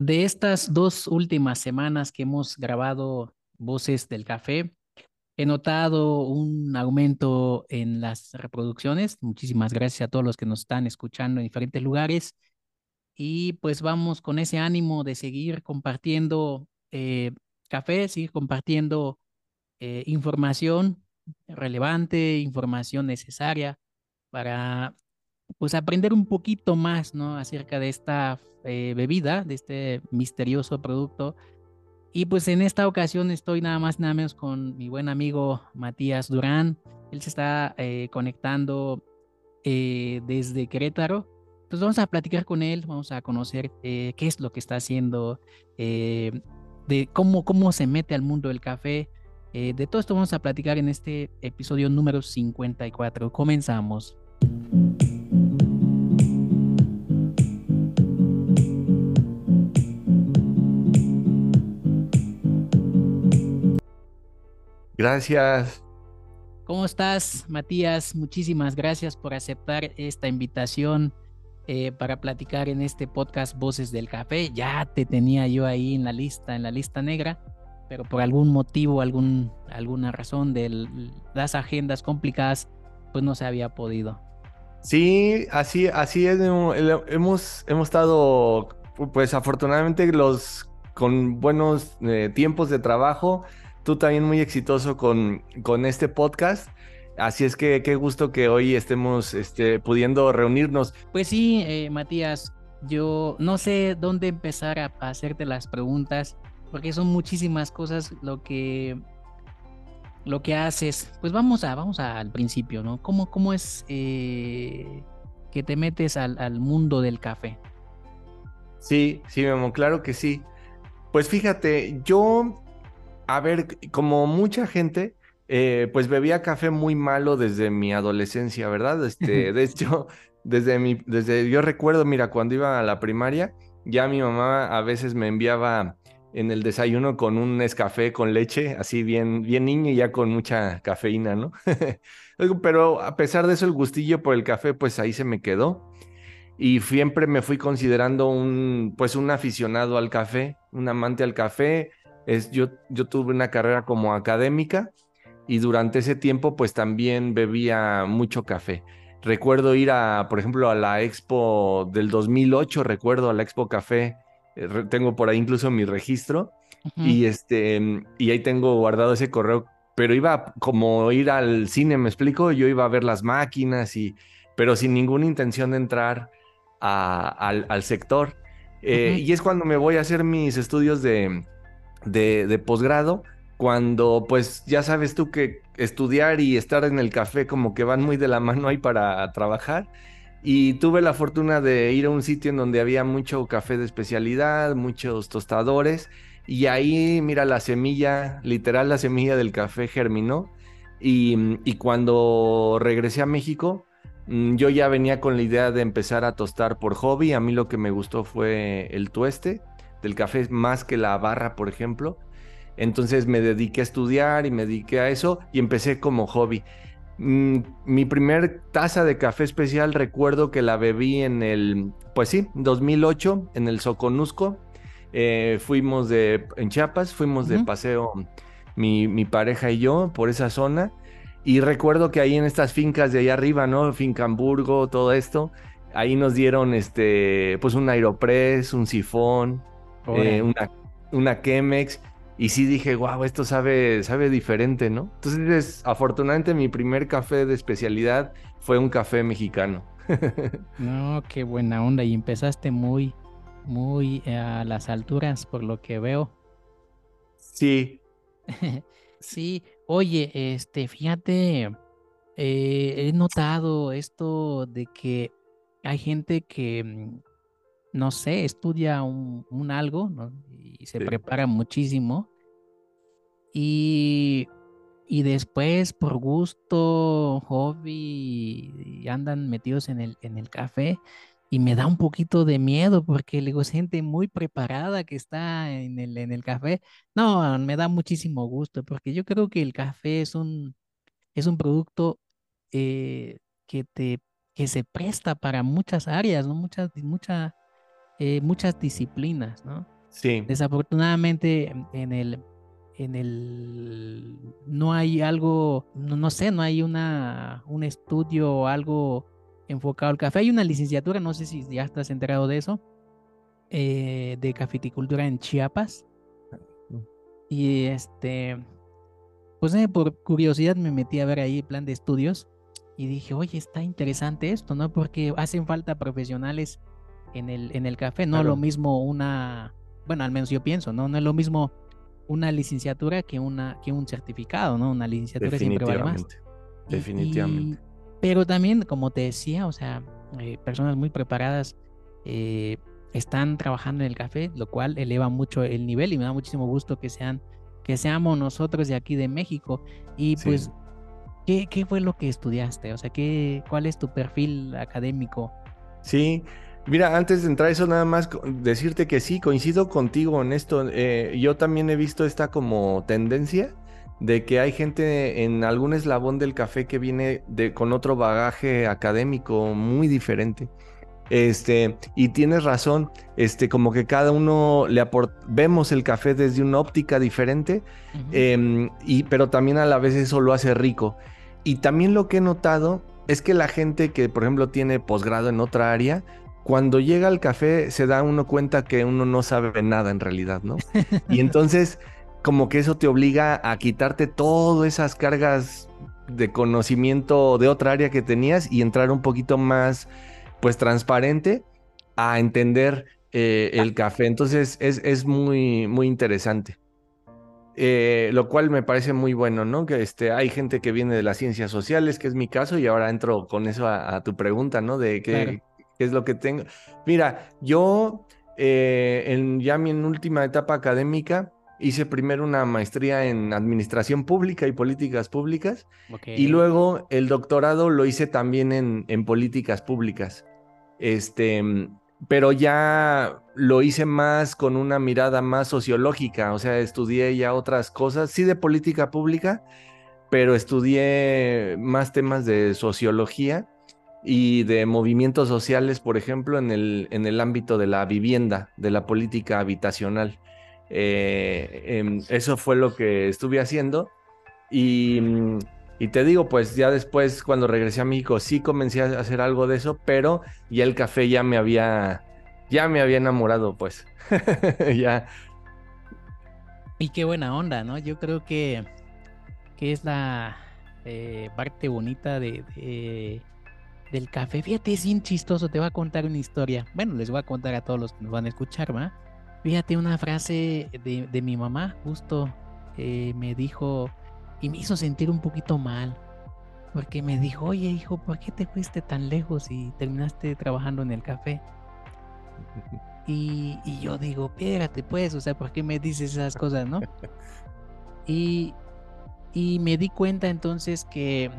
De estas dos últimas semanas que hemos grabado Voces del Café, he notado un aumento en las reproducciones. Muchísimas gracias a todos los que nos están escuchando en diferentes lugares. Y pues vamos con ese ánimo de seguir compartiendo eh, café, seguir compartiendo eh, información relevante, información necesaria para pues aprender un poquito más, ¿no? Acerca de esta eh, bebida, de este misterioso producto. Y pues en esta ocasión estoy nada más nada menos con mi buen amigo Matías Durán. Él se está eh, conectando eh, desde Querétaro. Pues vamos a platicar con él, vamos a conocer qué es lo que está haciendo, de cómo, cómo se mete al mundo del café. de todo esto vamos a platicar en este episodio número 54. Comenzamos. Gracias. ¿Cómo estás, Matías? Muchísimas gracias por aceptar esta invitación eh, para platicar en este podcast Voces del Café. Ya te tenía yo ahí en la lista, en la lista negra, pero por algún motivo, algún, alguna razón de las agendas complicadas, pues no se había podido. Sí, así, así es. Hemos, hemos estado, pues afortunadamente, los con buenos eh, tiempos de trabajo tú también muy exitoso con, con este podcast. Así es que qué gusto que hoy estemos este, pudiendo reunirnos. Pues sí, eh, Matías, yo no sé dónde empezar a, hacerte las preguntas, porque son muchísimas cosas lo que lo que haces. Pues vamos a vamos al principio, ¿no? ¿Cómo, cómo es eh, que te metes al, al, mundo del café? Sí, sí, Memo, claro que sí. Pues fíjate, yo a ver, como mucha gente, eh, pues bebía café muy malo desde mi adolescencia, ¿verdad? Este, de hecho, desde mi, desde yo recuerdo, mira, cuando iba a la primaria, ya mi mamá a veces me enviaba en el desayuno con un escafé con leche, así bien, bien niño y ya con mucha cafeína, ¿no? Pero a pesar de eso, el gustillo por el café, pues ahí se me quedó. Y siempre me fui considerando un, pues un aficionado al café, un amante al café yo, yo tuve una carrera como académica y durante ese tiempo pues también bebía mucho café. Recuerdo ir a, por ejemplo, a la expo del 2008, recuerdo a la expo café, eh, tengo por ahí incluso mi registro y este, y ahí tengo guardado ese correo, pero iba como ir al cine, me explico, yo iba a ver las máquinas y, pero sin ninguna intención de entrar al, sector. Eh, y es cuando me voy a hacer mis estudios de, de, posgrado, cuando pues ya sabes tú que estudiar y estar en el café como que van muy de la mano ahí para trabajar. Y tuve la fortuna de ir a un sitio en donde había mucho café de especialidad, muchos tostadores. Y ahí, mira, la semilla, literal, la semilla del café germinó. Y, y cuando regresé a México, mm, yo ya venía con la idea de empezar a tostar por hobby. A mí lo que me gustó fue el tueste del café más que la barra, por ejemplo. Entonces me dediqué a estudiar y me dediqué a eso y empecé como hobby. Mm, mi primer taza de café especial recuerdo que la bebí en el, pues sí, 2008 en el Soconusco. Eh, fuimos de, en Chiapas, fuimos de paseo mi, mi, pareja y yo por esa zona. Y recuerdo que ahí en estas fincas de allá arriba, ¿no? Fincamburgo, todo esto, ahí nos dieron este, pues un aeropress, un sifón, eh, una, una Chemex. Y sí dije, wow, esto sabe, sabe diferente, ¿no? Entonces, afortunadamente, mi primer café de especialidad fue un café mexicano. no, qué buena onda. Y empezaste muy, muy a las alturas, por lo que veo. Sí. sí, oye, este, fíjate, eh, he notado esto de que hay gente que mm, no sé, estudia un, algo y se prepara muchísimo. Y, y, después, por gusto, hobby, andan metidos en el, en el café. Y me da un poquito de miedo porque le digo, gente muy preparada que está en el, en el café. No, me da muchísimo gusto porque yo creo que el café es un, es un producto eh, que, te, que se presta para muchas áreas, ¿no? Muchas, mucha, eh, muchas disciplinas, ¿no? Sí. Desafortunadamente en el, en el, no hay algo, no, sé, no hay una, un estudio o algo enfocado al café. Hay una licenciatura, no sé si ya estás enterado de eso, eh, de cafeticultura en Chiapas. Mm. Y este, pues eh, por curiosidad me metí a ver ahí el plan de estudios y dije, oye, está interesante esto, ¿no? Porque hacen falta profesionales en el, en el café, no lo mismo una, bueno, al menos yo pienso, ¿no? No es lo mismo una licenciatura que, una, que un certificado, ¿no? Una licenciatura siempre vale más. Definitivamente. pero también, como te decía, o sea, eh, personas muy preparadas eh, están trabajando en el café, lo cual eleva mucho el nivel y me da muchísimo gusto que sean que seamos nosotros de aquí de México. Y pues, ¿qué, ¿qué, fue lo que estudiaste? O sea, ¿qué, ¿cuál es tu perfil académico? Sí, Mira, antes de entrar eso, nada más decirte que sí, coincido contigo en esto. Eh, yo también he visto esta como tendencia de que hay gente en algún eslabón del café que viene de, con otro bagaje académico muy diferente. Este, y tienes razón, este, como que cada uno le vemos el café desde una óptica diferente, em, y, pero también a la vez eso lo hace rico. Y también lo que he notado es que la gente que, por ejemplo, tiene posgrado en otra área, cuando llega al café se da uno cuenta que uno no sabe nada en realidad, ¿no? Y entonces como que eso te obliga a quitarte todas esas cargas de conocimiento de otra área que tenías y entrar un poquito más, pues, transparente a entender eh, el café. Entonces es, muy, muy interesante. Eh, lo cual me parece muy bueno, ¿no? Que este, hay gente que viene de las ciencias sociales, que es mi caso, y ahora entro con eso a, tu pregunta, ¿no? De qué, qué es lo que tengo. Mira, yo eh, en ya mi última etapa académica hice primero una maestría en administración pública y políticas públicas y luego el doctorado lo hice también en, en políticas públicas. Este, pero ya lo hice más con una mirada más sociológica, o sea, estudié ya otras cosas, sí de política pública, pero estudié más temas de sociología y de movimientos sociales, por ejemplo, en el, en el ámbito de la vivienda, de la política habitacional. Eh, em, eso fue lo que estuve haciendo. Y, y, te digo, pues ya después, cuando regresé a México, sí comencé a hacer algo de eso, pero ya el café ya me había, ya me había enamorado, pues. ya. Y qué buena onda, ¿no? Yo creo que, que es la eh, parte bonita de del café. Fíjate, es bien chistoso, te voy a contar una historia. Bueno, les voy a contar a todos los que nos van a escuchar, ¿va? Fíjate una frase de, mi mamá, justo eh, me dijo y me hizo sentir un poquito mal. Porque me dijo, oye hijo, ¿por qué te fuiste tan lejos y terminaste trabajando en el café? Y, y yo digo, espérate pues, o sea, ¿por qué me dices esas cosas, no? Y, y me di cuenta entonces que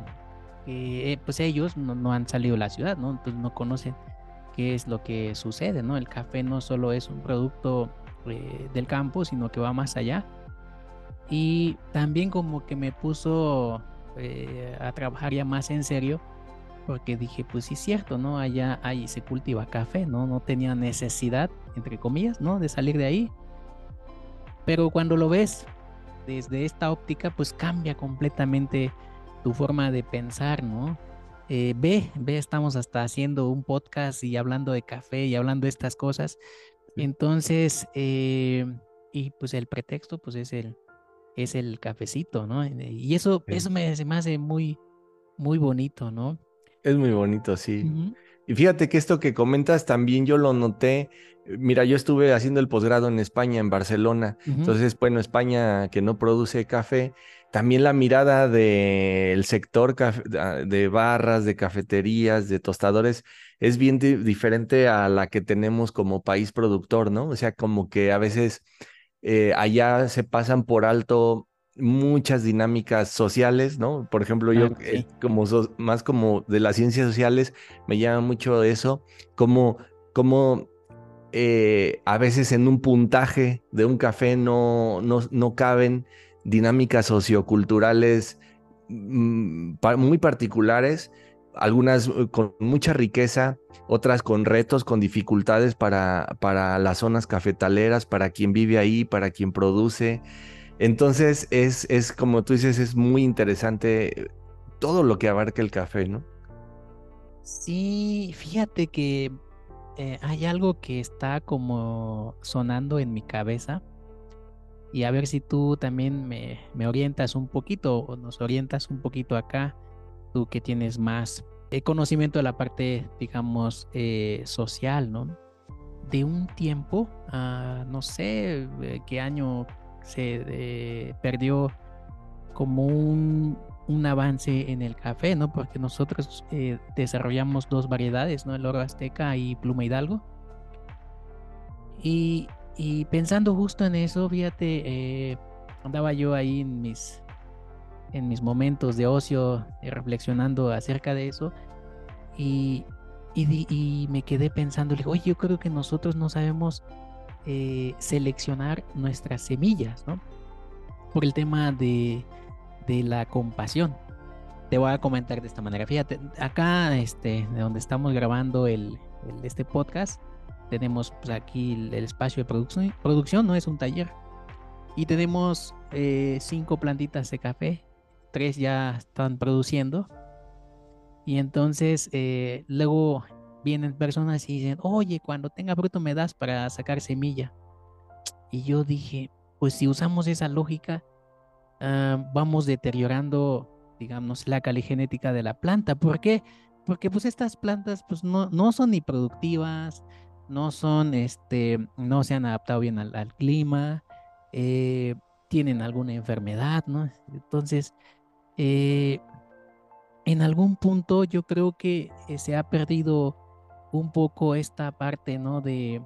eh, pues ellos no, han salido de la ciudad, ¿no? Entonces no conocen qué es lo que sucede, ¿no? El café no solo es un producto eh, del campo, sino que va más allá. Y también como que me puso eh, a trabajar ya más en serio, porque dije, pues sí es cierto, ¿no? Allá ahí se cultiva café, ¿no? No tenía necesidad, entre comillas, ¿no? De salir de ahí. Pero cuando lo ves desde esta óptica, pues cambia completamente tu forma de pensar, ¿no? Eh, ve, ve, estamos hasta haciendo un podcast y hablando de café y hablando de estas cosas. Entonces, eh, y pues el pretexto, pues es el, es el cafecito, ¿no? Eh, y eso, eso me, me, hace muy, muy bonito, ¿no? Es muy bonito, sí. Y fíjate que esto que comentas también yo lo noté. Mira, yo estuve haciendo el posgrado en España, en Barcelona. Entonces, bueno, España que no produce café, también la mirada del sector ah, de barras, de cafeterías, de tostadores, es bien diferente a la que tenemos como país productor, ¿no? O sea, como que a veces eh, allá se pasan por alto muchas dinámicas sociales, ¿no? Por ejemplo, yo eh, como más como de las ciencias sociales me llama mucho eso, como, como eh, a veces en un puntaje de un café no, no, no caben dinámicas socioculturales mm, muy particulares algunas eh, con mucha riqueza, otras con retos, con dificultades para, para las zonas cafetaleras, para quien vive ahí, para quien produce. Entonces es, es, como tú dices, es muy interesante todo lo que abarca el café, ¿no? Sí, fíjate que eh, hay algo que está como sonando en mi cabeza y a ver si tú también me, me orientas un poquito o nos orientas un poquito acá, tú que tienes más eh, conocimiento de la parte, digamos, eh, social, ¿no? De un tiempo, ah, no sé qué año se perdió como un, un avance en el café, ¿no? Porque nosotros eh, desarrollamos dos variedades, ¿no? El oro azteca y pluma hidalgo. Y, y pensando justo en eso, fíjate, eh, andaba yo ahí en mis, en mis momentos de ocio, eh, reflexionando acerca de eso. Y, y, me quedé pensando, le digo, oye, yo creo que nosotros no sabemos seleccionar nuestras semillas, ¿no? Por el tema de, de la compasión. Te voy a comentar de esta manera. Fíjate, acá, este, de donde estamos grabando el, este podcast, tenemos pues, aquí el, espacio de producción. Producción no es un taller. Y tenemos eh, cinco plantitas de café. Tres ya están produciendo. Y entonces eh, luego vienen personas y dicen, oye, cuando tenga fruto me das para sacar semilla. Y yo dije, pues si usamos esa lógica, Ah, vamos deteriorando, digamos, la caligenética de la planta. ¿Por qué? Porque pues estas plantas pues no, no son ni productivas, no son, este, no se han adaptado bien al, clima, eh, tienen alguna enfermedad, ¿no? Entonces, eh, en algún punto yo creo que eh, se ha perdido un poco esta parte, ¿no? De,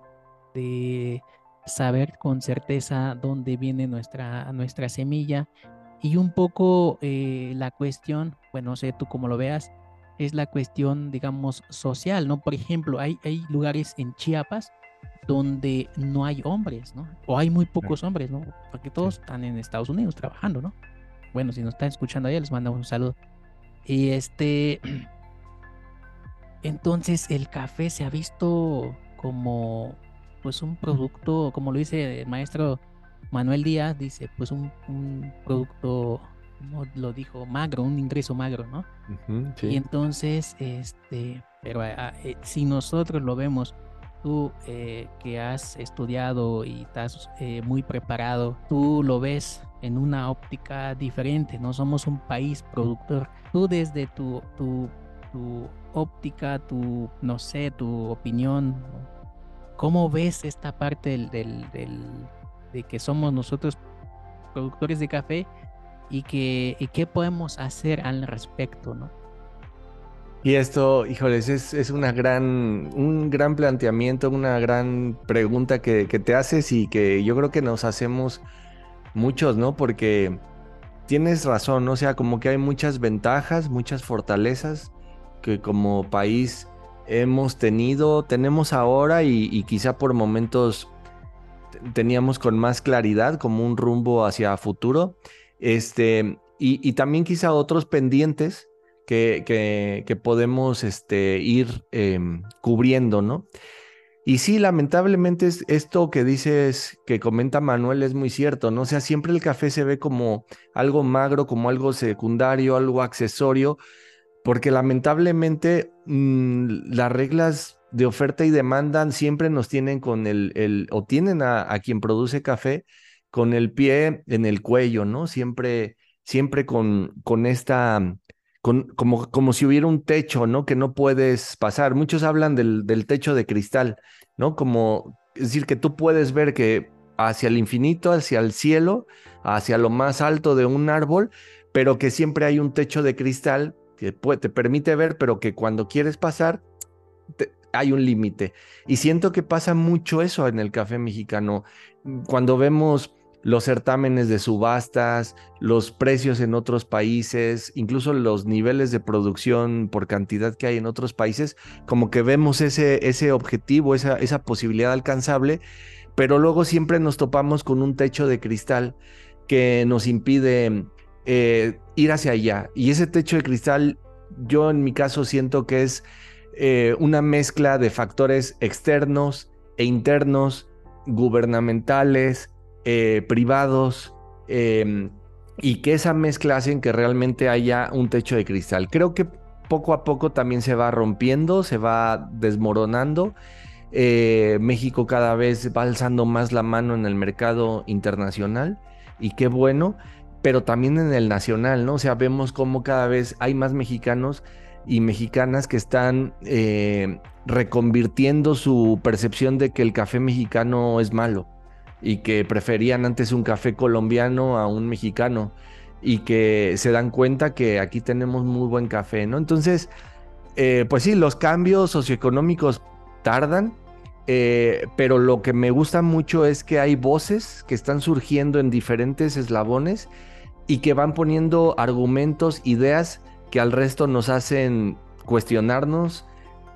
de saber con certeza dónde viene nuestra, nuestra semilla y un poco la cuestión, bueno, no sé tú cómo lo veas, es la cuestión, digamos, social, ¿no? Por ejemplo, hay, hay lugares en Chiapas donde no hay hombres, ¿no? O hay muy pocos hombres, ¿no? Porque todos están en Estados Unidos trabajando, ¿no? Bueno, si nos están escuchando allá, les mandamos un saludo. Y este, entonces el café se ha visto como pues un producto, como lo dice el maestro Manuel Díaz, dice pues un, producto, como lo dijo, magro, un ingreso magro, ¿no? Y entonces, este, pero ah, ah, eh, si nosotros lo vemos, tú eh, que has estudiado y estás eh, muy preparado, tú lo ves en una óptica diferente, no somos un país productor. Tú desde tu, tu, tu óptica, tu, no sé, tu opinión, ¿Cómo ves esta parte del, de que somos nosotros productores de café y, que, qué podemos hacer al respecto, ¿no? Y esto, híjoles, es, es una gran, un gran planteamiento, una gran pregunta que, que, te haces y que yo creo que nos hacemos muchos, ¿no? Porque tienes razón, ¿no? o sea, como que hay muchas ventajas, muchas fortalezas que como país hemos tenido, tenemos ahora y, quizá por momentos teníamos con más claridad como un rumbo hacia futuro. Este, y, también quizá otros pendientes que, que, podemos este, ir em, cubriendo, ¿no? Y sí, lamentablemente es esto que dices, que comenta Manuel, es muy cierto, ¿no? O sea, siempre el café se ve como algo magro, como algo secundario, algo accesorio, porque lamentablemente mm, las reglas de oferta y demanda siempre nos tienen con el, el o tienen a, quien produce café con el pie en el cuello, ¿no? Siempre, siempre con, con esta, con, como, como si hubiera un techo, ¿no? Que no puedes pasar. Muchos hablan del, del techo de cristal, ¿no? Como, es decir, que tú puedes ver que hacia el infinito, hacia el cielo, hacia lo más alto de un árbol, pero que siempre hay un techo de cristal que te permite ver, pero que cuando quieres pasar, hay un límite. Y siento que pasa mucho eso en el café mexicano. Cuando vemos los certámenes de subastas, los precios en otros países, incluso los niveles de producción por cantidad que hay en otros países, como que vemos ese, ese objetivo, esa, esa posibilidad alcanzable, pero luego siempre nos topamos con un techo de cristal que nos impide eh, ir hacia allá. Y ese techo de cristal yo en mi caso siento que es eh, una mezcla de factores externos e internos, gubernamentales, eh, privados, em, y que esa mezcla hacen que realmente haya un techo de cristal. Creo que poco a poco también se va rompiendo, se va desmoronando. Eh, México cada vez va alzando más la mano en el mercado internacional y qué bueno, pero también en el nacional, ¿no? O sea, vemos cómo cada vez hay más mexicanos y mexicanas que están eh, reconvirtiendo su percepción de que el café mexicano es malo y que preferían antes un café colombiano a un mexicano y que se dan cuenta que aquí tenemos muy buen café, ¿no? Entonces, eh, pues sí, los cambios socioeconómicos tardan, eh, pero lo que me gusta mucho es que hay voces que están surgiendo en diferentes eslabones y que van poniendo argumentos, ideas que al resto nos hacen cuestionarnos,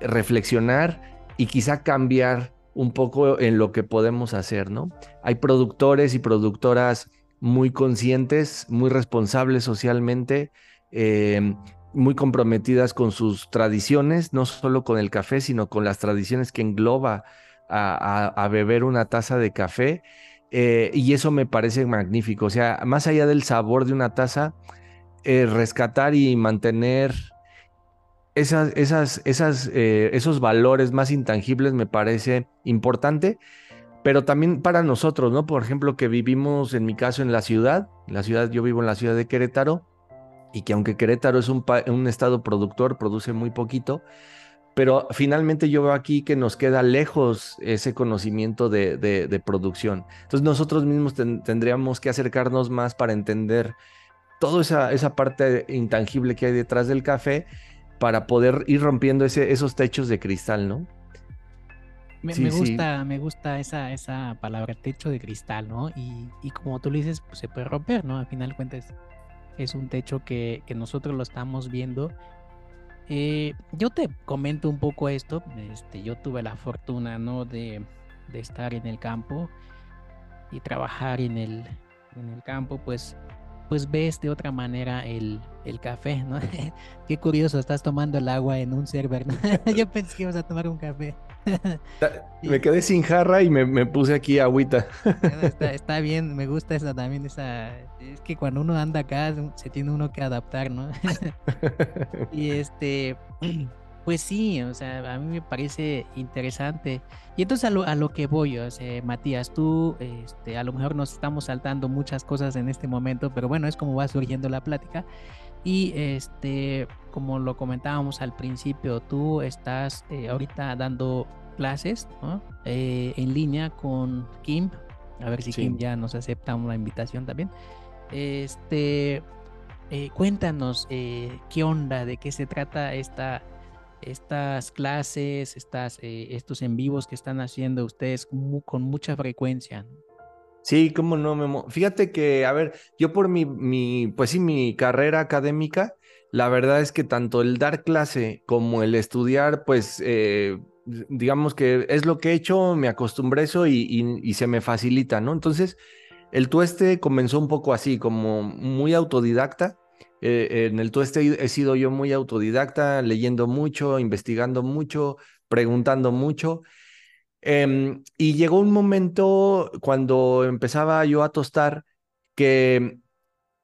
reflexionar y quizá cambiar un poco en lo que podemos hacer, ¿no? Hay productores y productoras muy conscientes, muy responsables socialmente, em, muy comprometidas con sus tradiciones, no solo con el café, sino con las tradiciones que engloba a, beber una taza de café. Eh, y eso me parece magnífico. O sea, más allá del sabor de una taza, eh, rescatar y mantener esas, eh, esos valores más intangibles me parece importante pero también para nosotros, ¿no? Por ejemplo, que vivimos, en mi caso, en la ciudad, la ciudad, yo vivo en la ciudad de Querétaro, y que aunque Querétaro es un, un estado productor, produce muy poquito, pero finalmente yo veo aquí que nos queda lejos ese conocimiento de, de, producción. Entonces nosotros mismos tendríamos que acercarnos más para entender toda esa, esa parte intangible que hay detrás del café para poder ir rompiendo ese, esos techos de cristal, ¿no? Me, gusta, me gusta esa, esa palabra, techo de cristal, ¿no? Y, como tú lo dices, pues se puede romper, ¿no? Al final de cuentas, es un techo que, nosotros lo estamos viendo. Eh, yo te comento un poco esto. Este, yo tuve la fortuna, ¿no? De, estar en el campo y trabajar en el, en el campo, pues pues ves de otra manera el, el café, ¿no? Qué curioso, estás tomando el agua en un server, ¿no? Yo pensé que ibas a tomar un café. me quedé sin jarra y me, puse aquí agüita. está, bien, me gusta esa también, esa... Es que cuando uno anda acá se tiene uno que adaptar, ¿no? y este... Pues sí, o sea, a mí me parece interesante. Y entonces a lo, a lo que voy, o sea, Matías, tú, este, a lo mejor nos estamos saltando muchas cosas en este momento, pero bueno, es como va surgiendo la plática. Y este, como lo comentábamos al principio, tú estás eh, ahorita dando clases eh, en línea con Kim. A ver si Kim ya nos acepta una invitación también. Este, eh, cuéntanos qué onda, de qué se trata esta estas clases, estas, eh, estos en vivos que están haciendo ustedes con mucha frecuencia. Sí, cómo no, Memo. Fíjate que, a ver, yo por mi, mi, pues sí, mi carrera académica, la verdad es que tanto el dar clase como el estudiar, pues, eh, digamos que es lo que he hecho, me acostumbré eso y, y se me facilita, ¿no? Entonces, el tueste comenzó un poco así, como muy autodidacta. Eh, en el tueste he sido yo muy autodidacta, leyendo mucho, investigando mucho, preguntando mucho. Em, y llegó un momento cuando empezaba yo a tostar que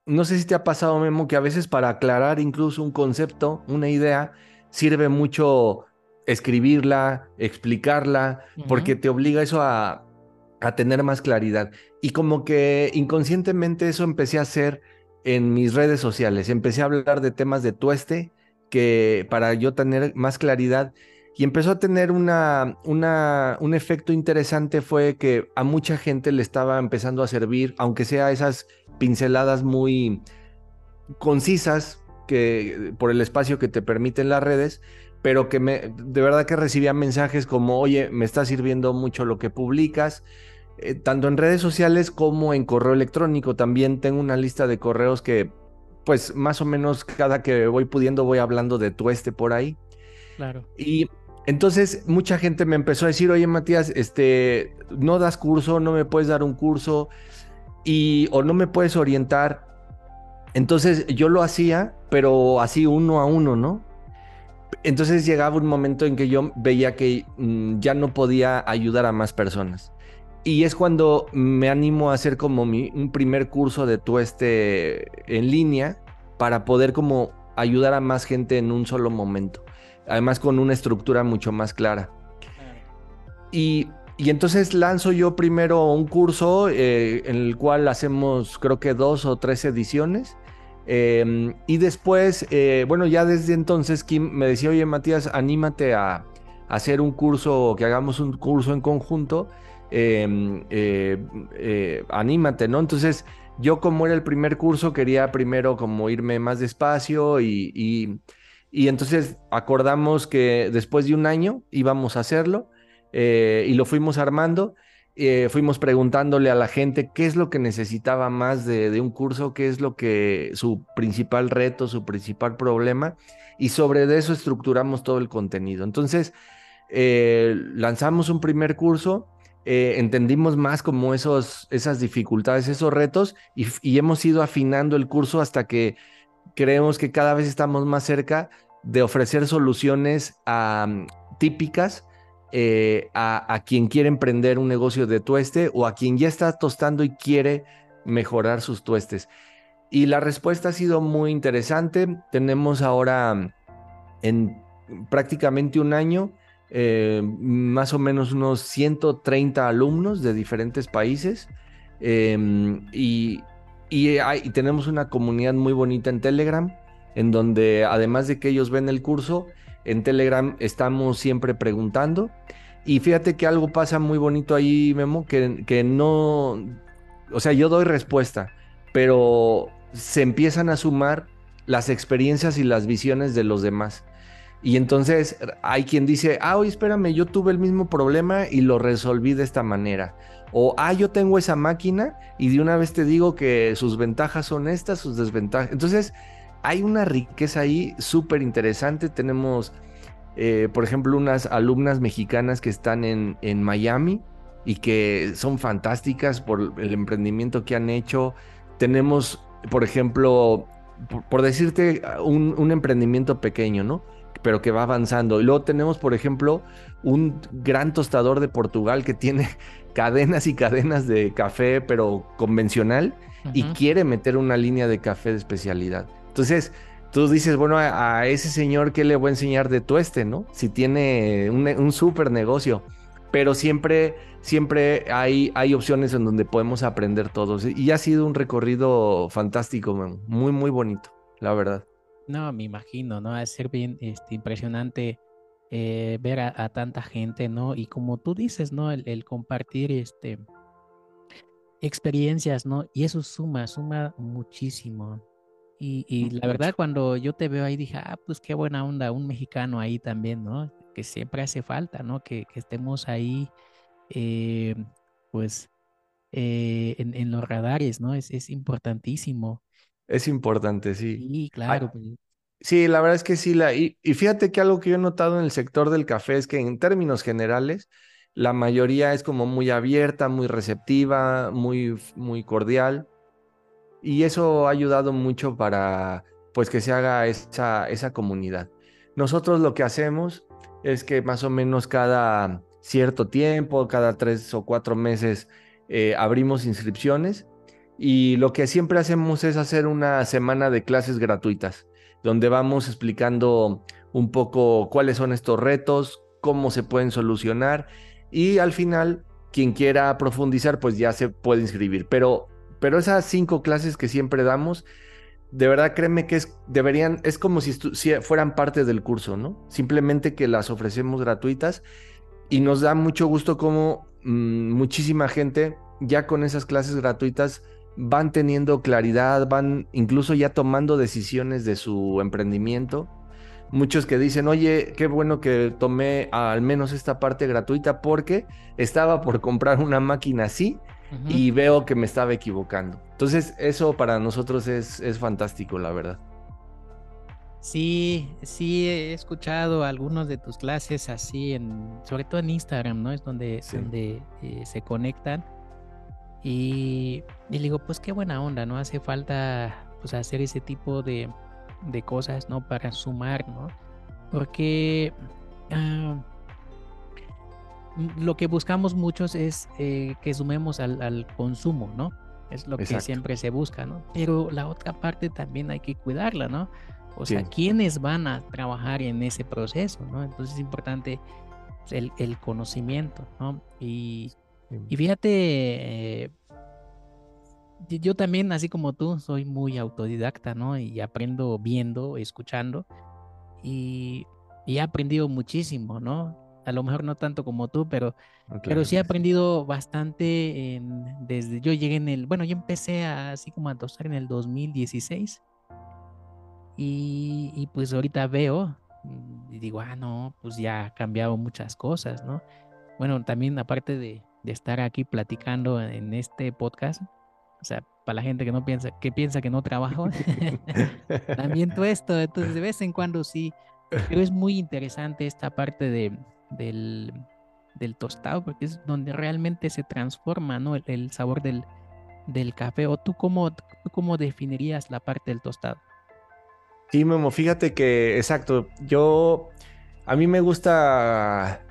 no sé si te ha pasado, Memo, que a veces para aclarar incluso un concepto, una idea, sirve mucho escribirla, explicarla, porque te obliga eso a, a tener más claridad. Y como que inconscientemente eso empecé a hacer en mis redes sociales. Empecé a hablar de temas de tueste que para yo tener más claridad y empezó a tener una, una, un efecto interesante fue que a mucha gente le estaba empezando a servir, aunque sea esas pinceladas muy concisas que por el espacio que te permiten las redes, pero que me, de verdad que recibía mensajes como, oye, me está sirviendo mucho lo que publicas, eh, tanto en redes sociales como en correo electrónico. También tengo una lista de correos que, pues, más o menos cada que voy pudiendo voy hablando de tueste por ahí. Claro. Y entonces mucha gente me empezó a decir, oye Matías, este, no das curso, no me puedes dar un curso y o no me puedes orientar. Entonces yo lo hacía, pero así uno a uno, ¿no? entonces llegaba un momento en que yo veía que mm, ya no podía ayudar a más personas. Y es cuando me animo a hacer como mi, un primer curso de tueste en línea para poder como ayudar a más gente en un solo momento. Además con una estructura mucho más clara. Y, y entonces lanzo yo primero un curso eh, en el cual hacemos creo que dos o tres ediciones. Em, y después, eh, bueno, ya desde entonces Kim me decía, oye Matías, anímate a, a hacer un curso, que hagamos un curso en conjunto. Em, eh, eh, anímate, ¿no? Entonces, yo como era el primer curso, quería primero como irme más despacio y, y, entonces acordamos que después de un año íbamos a hacerlo eh, y lo fuimos armando. fuimos preguntándole a la gente qué es lo que necesitaba más de, de, un curso, qué es lo que su principal reto, su principal problema, y sobre eso estructuramos todo el contenido. Entonces, lanzamos un primer curso eh, entendimos más como esos, esas dificultades, esos retos y, hemos ido afinando el curso hasta que creemos que cada vez estamos más cerca de ofrecer soluciones típicas eh, a, a, quien quiere emprender un negocio de tueste o a quien ya está tostando y quiere mejorar sus tuestes. Y la respuesta ha sido muy interesante. Tenemos ahora en prácticamente un año eh, más o menos unos 130 alumnos de diferentes países em, y, tenemos una comunidad muy bonita en Telegram, en donde además de que ellos ven el curso, en Telegram estamos siempre preguntando. Y fíjate que algo pasa muy bonito ahí, Memo, que, que no, o sea, yo doy respuesta, pero se empiezan a sumar las experiencias y las visiones de los demás. Y entonces hay quien dice, ah, oye, espérame, yo tuve el mismo problema y lo resolví de esta manera. O, ah, yo tengo esa máquina y de una vez te digo que sus ventajas son estas, sus desventajas. Entonces, hay una riqueza ahí súper interesante. Tenemos, eh, por ejemplo, unas alumnas mexicanas que están en, Miami y que son fantásticas por el emprendimiento que han hecho. Tenemos, por ejemplo, por, decirte un emprendimiento pequeño, ¿no? Pero que va avanzando. Y luego tenemos, por ejemplo, un gran tostador de Portugal que tiene cadenas y cadenas de café, pero convencional, y quiere meter una línea de café de especialidad. Entonces, tú dices, bueno, a, ese señor, ¿qué le voy a enseñar de tueste, no? Si tiene un, un súper negocio. Pero siempre, siempre hay, hay opciones en donde podemos aprender todos. Y ha sido un recorrido fantástico, muy, muy bonito, la verdad. No, me imagino, ¿no? Es ser bien este, impresionante eh, ver a, tanta gente, ¿no? Y como tú dices, ¿no? El, compartir este, experiencias, ¿no? Y eso suma, suma muchísimo. Y, la verdad, cuando yo te veo ahí, dije, ah, pues qué buena onda, un mexicano ahí también, ¿no? Que siempre hace falta, ¿no? Que, estemos ahí, eh, pues, eh, en, los radares, ¿no? Es, es importantísimo. Es importante, sí. Sí, claro. Pues. Sí, la verdad es que sí. La, y, fíjate que algo que yo he notado en el sector del café es que en términos generales, la mayoría es como muy abierta, muy receptiva, muy, muy cordial. Y eso ha ayudado mucho para pues que se haga esa, esa comunidad. Nosotros lo que hacemos es que más o menos cada cierto tiempo, cada tres o cuatro meses, eh, abrimos inscripciones y lo que siempre hacemos es hacer una semana de clases gratuitas, donde vamos explicando un poco cuáles son estos retos, cómo se pueden solucionar y al final quien quiera profundizar pues ya se puede inscribir. Pero, pero esas cinco clases que siempre damos, de verdad créeme que es, deberían, es como si, fueran parte del curso, ¿no? Simplemente que las ofrecemos gratuitas y nos da mucho gusto como mm, muchísima gente ya con esas clases gratuitas van teniendo claridad, van incluso ya tomando decisiones de su emprendimiento. Muchos que dicen, oye, qué bueno que tomé al menos esta parte gratuita porque estaba por comprar una máquina así y veo que me estaba equivocando. Entonces, eso para nosotros es, es fantástico, la verdad. Sí, sí, he escuchado algunos de tus clases así, en, sobre todo en Instagram, ¿no? Es donde, donde eh, se conectan. Y, le digo, pues qué buena onda, ¿no? Hace falta pues hacer ese tipo de, cosas, ¿no? Para sumar, ¿no? porque ah, lo que buscamos muchos es eh, que sumemos al, consumo, ¿no? Es lo que siempre se busca, ¿no? Pero la otra parte también hay que cuidarla, ¿no? O sea, ¿quiénes van a trabajar en ese proceso, ¿no? Entonces es importante el, conocimiento, ¿no? Y, y fíjate, eh, yo también, así como tú, soy muy autodidacta, ¿no? Y aprendo viendo, escuchando. Y, he aprendido muchísimo, ¿no? A lo mejor no tanto como tú, pero, pero sí he aprendido bastante en, desde yo llegué en el, bueno, yo empecé así como a tostar en el 2016. Y, y pues ahorita veo y digo, ah, no, pues ya ha cambiado muchas cosas, ¿no? Bueno, también aparte de, de estar aquí platicando en este podcast, o sea, para la gente que no piensa, que piensa que no trabajo, también todo esto, entonces de vez en cuando sí, pero es muy interesante esta parte de, del, del tostado, porque es donde realmente se transforma, ¿no? El, sabor del, del café. ¿O tú cómo, cómo definirías la parte del tostado? Sí, Memo, fíjate que, exacto, yo, a mí me gusta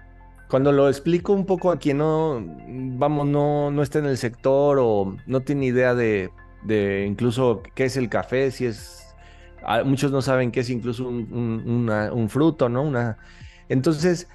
cuando lo explico un poco a quien no, vamos, no, no está en el sector o no tiene idea de, de incluso qué es el café, si es, muchos no saben qué es incluso un, fruto, ¿no? Una, entonces,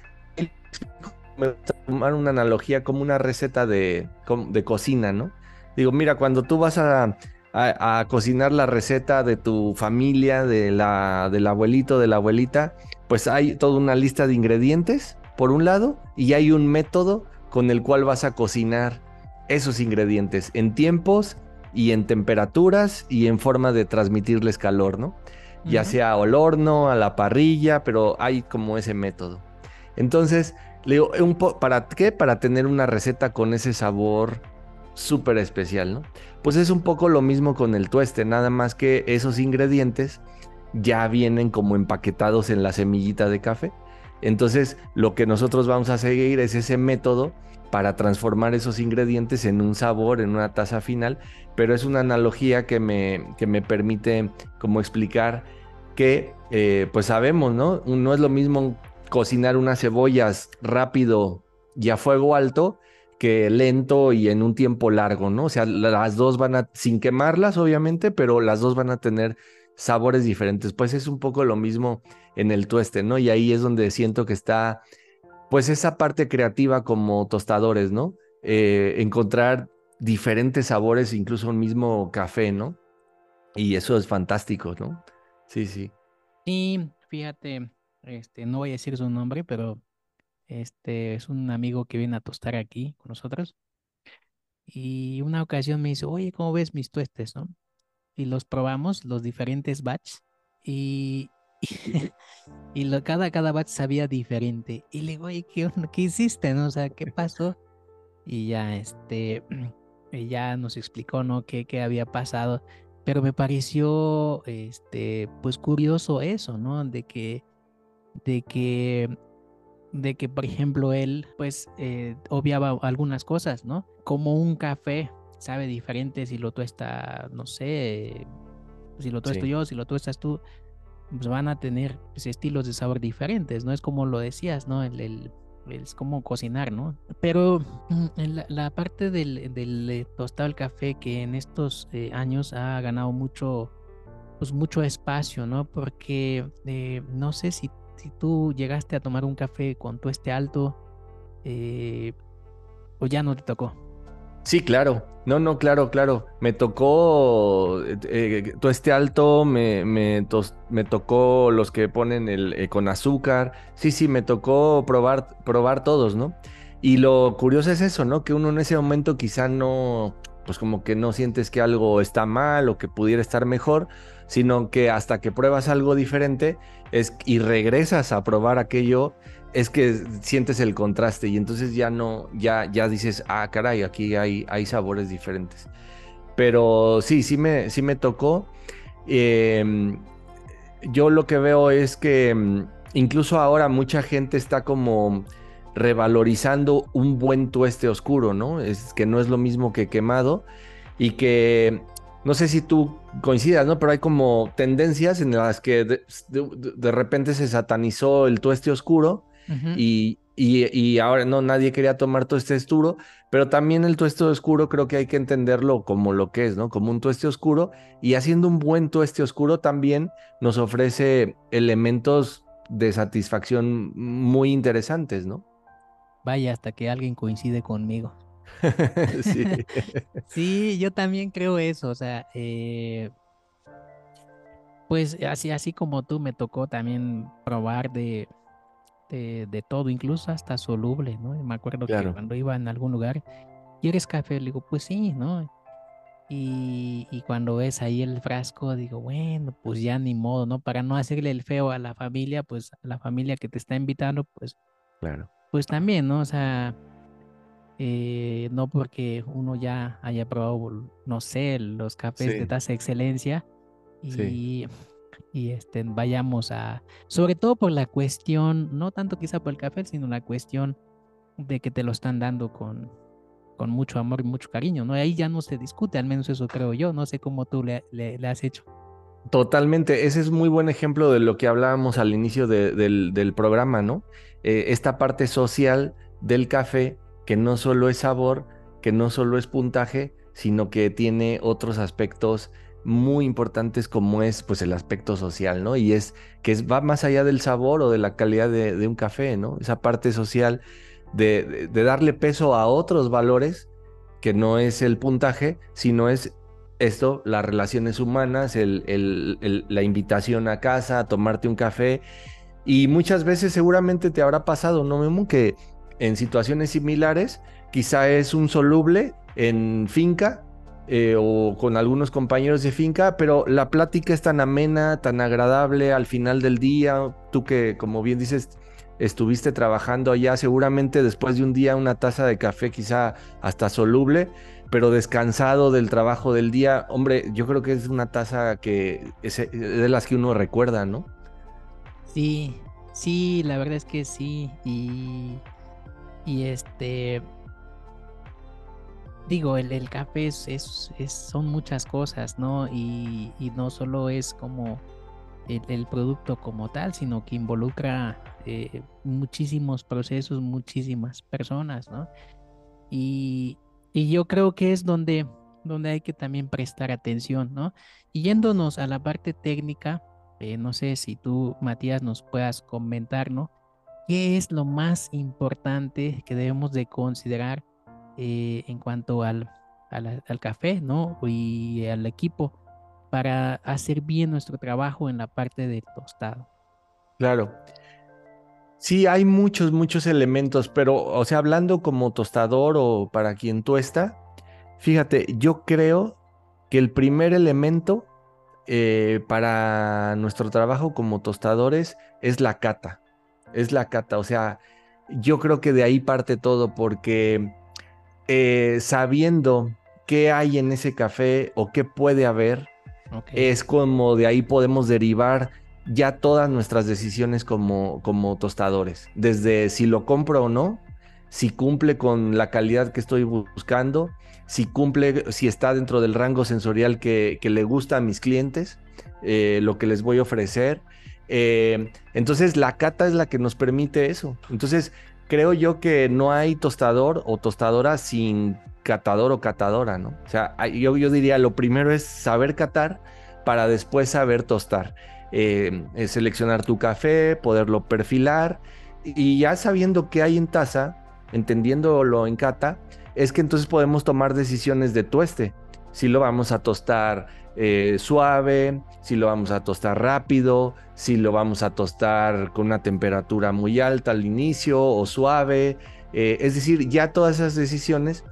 me gusta tomar una analogía como una receta de, de cocina, ¿no? Digo, mira, cuando tú vas a, a, cocinar la receta de tu familia, de la, del abuelito, de la abuelita, pues hay toda una lista de ingredientes por un lado, y hay un método con el cual vas a cocinar esos ingredientes en tiempos y en temperaturas y en forma de transmitirles calor, ¿no? Ya sea al horno, a la parrilla, pero hay como ese método. Entonces, le digo, un ¿para qué? Para tener una receta con ese sabor súper especial, ¿no? Pues es un poco lo mismo con el tueste, nada más que esos ingredientes ya vienen como empaquetados en la semillita de café entonces, lo que nosotros vamos a seguir es ese método para transformar esos ingredientes en un sabor, en una taza final, pero es una analogía que me, que me permite como explicar que, eh, pues sabemos, ¿no? No es lo mismo cocinar unas cebollas rápido y a fuego alto que lento y en un tiempo largo, ¿no? O sea, las dos van a, sin quemarlas, obviamente, pero las dos van a tener sabores diferentes. Pues es un poco lo mismo en el tueste, ¿no? Y ahí es donde siento que está, pues esa parte creativa como tostadores, ¿no? Eh, encontrar diferentes sabores, incluso un mismo café, ¿no? Y eso es fantástico, ¿no? Sí, sí. Y fíjate, este, no voy a decir su nombre, pero este es un amigo que viene a tostar aquí con nosotros. Y una ocasión me dice, oye, ¿cómo ves mis tuestes, no? Y los probamos, los diferentes batches. Y, y, lo, cada, cada batch sabía diferente. Y le digo, oye, ¿qué, ¿qué hiciste? No? O sea, ¿qué pasó? Y ya, este, ya nos explicó, ¿no? Qué, qué había pasado. Pero me pareció, este, pues curioso eso, ¿no? De que, de que, de que, por ejemplo, él, pues, eh, obviaba algunas cosas, ¿no? Como un café sabe diferente si lo tuesta, no sé, si lo tuesto yo, si lo tuestas tú, pues van a tener pues, estilos de sabor diferentes, ¿no? Es como lo decías, ¿no? El, es como cocinar, ¿no? Pero mm, en la, parte del, del, eh, tostado del café que en estos eh, años ha ganado mucho, pues mucho espacio, ¿no? Porque eh, no sé si, si, tú llegaste a tomar un café con tueste alto o ya no te tocó. Sí, claro. No, no, claro, claro. Me tocó eh, eh, todo este alto, me, me, me, tocó los que ponen el eh, con azúcar. Sí, sí, me tocó probar, probar todos, ¿no? Y lo curioso es eso, ¿no? Que uno en ese momento quizá no, pues como que no sientes que algo está mal o que pudiera estar mejor, sino que hasta que pruebas algo diferente es, y regresas a probar aquello, es que sientes el contraste y entonces ya no, ya, ya dices, ah, caray, aquí hay, hay sabores diferentes. Pero sí, sí me, sí me tocó. Em, yo lo que veo es que em, incluso ahora mucha gente está como revalorizando un buen tueste oscuro, ¿no? Es que no es lo mismo que quemado y que no sé si tú coincidas, ¿no? Pero hay como tendencias en las que de, repente se satanizó el tueste oscuro y, y, ahora no, nadie quería tomar tueste oscuro, pero también el tueste oscuro creo que hay que entenderlo como lo que es, ¿no? Como un tueste oscuro y haciendo un buen tueste oscuro también nos ofrece elementos de satisfacción muy interesantes, ¿no? Vaya, hasta que alguien coincide conmigo. sí. sí, yo también creo eso, o sea, eh, pues así, así como tú me tocó también probar de, de, todo, incluso hasta soluble, ¿no? Me acuerdo que cuando iba en algún lugar, ¿quieres café? Le digo, pues sí, ¿no? Y, y, cuando ves ahí el frasco, digo, bueno, pues ya ni modo, ¿no? Para no hacerle el feo a la familia, pues a la familia que te está invitando, pues, claro. pues también, ¿no? O sea, eh, no porque uno ya haya probado, no sé, los cafés de tasa excelencia y, y este, vayamos a, sobre todo por la cuestión, no tanto quizá por el café, sino la cuestión de que te lo están dando con, con mucho amor y mucho cariño, ¿no? Ahí ya no se discute, al menos eso creo yo, no sé cómo tú le, le, has hecho. Totalmente, ese es muy buen ejemplo de lo que hablábamos al inicio del, del, programa, ¿no? Eh, esta parte social del café que no solo es sabor, que no solo es puntaje, sino que tiene otros aspectos muy importantes como es pues el aspecto social, ¿no? Y es que va más allá del sabor o de la calidad de, un café, ¿no? Esa parte social de, darle peso a otros valores que no es el puntaje, sino es esto, las relaciones humanas, la invitación a casa, a tomarte un café. Y muchas veces seguramente te habrá pasado, ¿no, Memo? Que en situaciones similares, quizá es un soluble en finca eh, o con algunos compañeros de finca, pero la plática es tan amena, tan agradable al final del día, tú que como bien dices, estuviste trabajando allá, seguramente después de un día una taza de café quizá hasta soluble, pero descansado del trabajo del día, hombre, yo creo que es una taza que es de las que uno recuerda, ¿no? Sí, sí, la verdad es que sí, y y este, digo, el, café es, son muchas cosas, ¿no? Y, no solo es como el, producto como tal, sino que involucra eh, muchísimos procesos, muchísimas personas, ¿no? Y, y, yo creo que es donde, donde hay que también prestar atención, ¿no? Y yéndonos a la parte técnica, eh, no sé si tú, Matías, nos puedas comentar, ¿no? ¿Qué es lo más importante que debemos de considerar eh, en cuanto al, al, café ¿no? y al equipo para hacer bien nuestro trabajo en la parte del tostado? Claro. Sí, hay muchos, muchos elementos, pero, o sea, hablando como tostador o para quien tuesta, fíjate, yo creo que el primer elemento eh, para nuestro trabajo como tostadores es la cata es la cata. O sea, yo creo que de ahí parte todo porque eh, sabiendo qué hay en ese café o qué puede haber, es como de ahí podemos derivar ya todas nuestras decisiones como, como tostadores. Desde si lo compro o no, si cumple con la calidad que estoy buscando, si cumple, si está dentro del rango sensorial que, le gusta a mis clientes, eh, lo que les voy a ofrecer eh, entonces la cata es la que nos permite eso. Entonces creo yo que no hay tostador o tostadora sin catador o catadora, ¿no? O sea, yo, yo diría lo primero es saber catar para después saber tostar. Eh, seleccionar tu café, poderlo perfilar y ya sabiendo qué hay en taza, entendiéndolo en cata, es que entonces podemos tomar decisiones de tueste. Si lo vamos a tostar eh, suave, si lo vamos a tostar rápido, si lo vamos a tostar con una temperatura muy alta al inicio o suave. Eh, es decir, ya todas esas decisiones,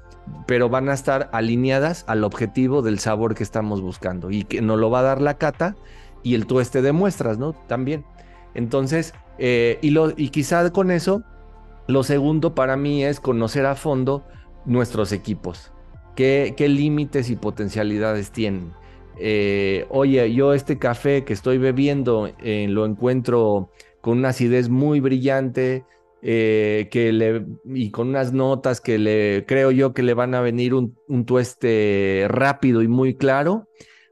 pero van a estar alineadas al objetivo del sabor que estamos buscando y que nos lo va a dar la cata y el tueste de muestras, ¿no? También. Entonces, eh, y, lo, y quizá con eso, lo segundo para mí es conocer a fondo nuestros equipos. ¿Qué, qué límites y potencialidades tienen? Eh, oye, yo este café que estoy bebiendo eh, lo encuentro con una acidez muy brillante, eh, que le, y con unas notas que le creo yo que le van a venir un, un tueste rápido y muy claro.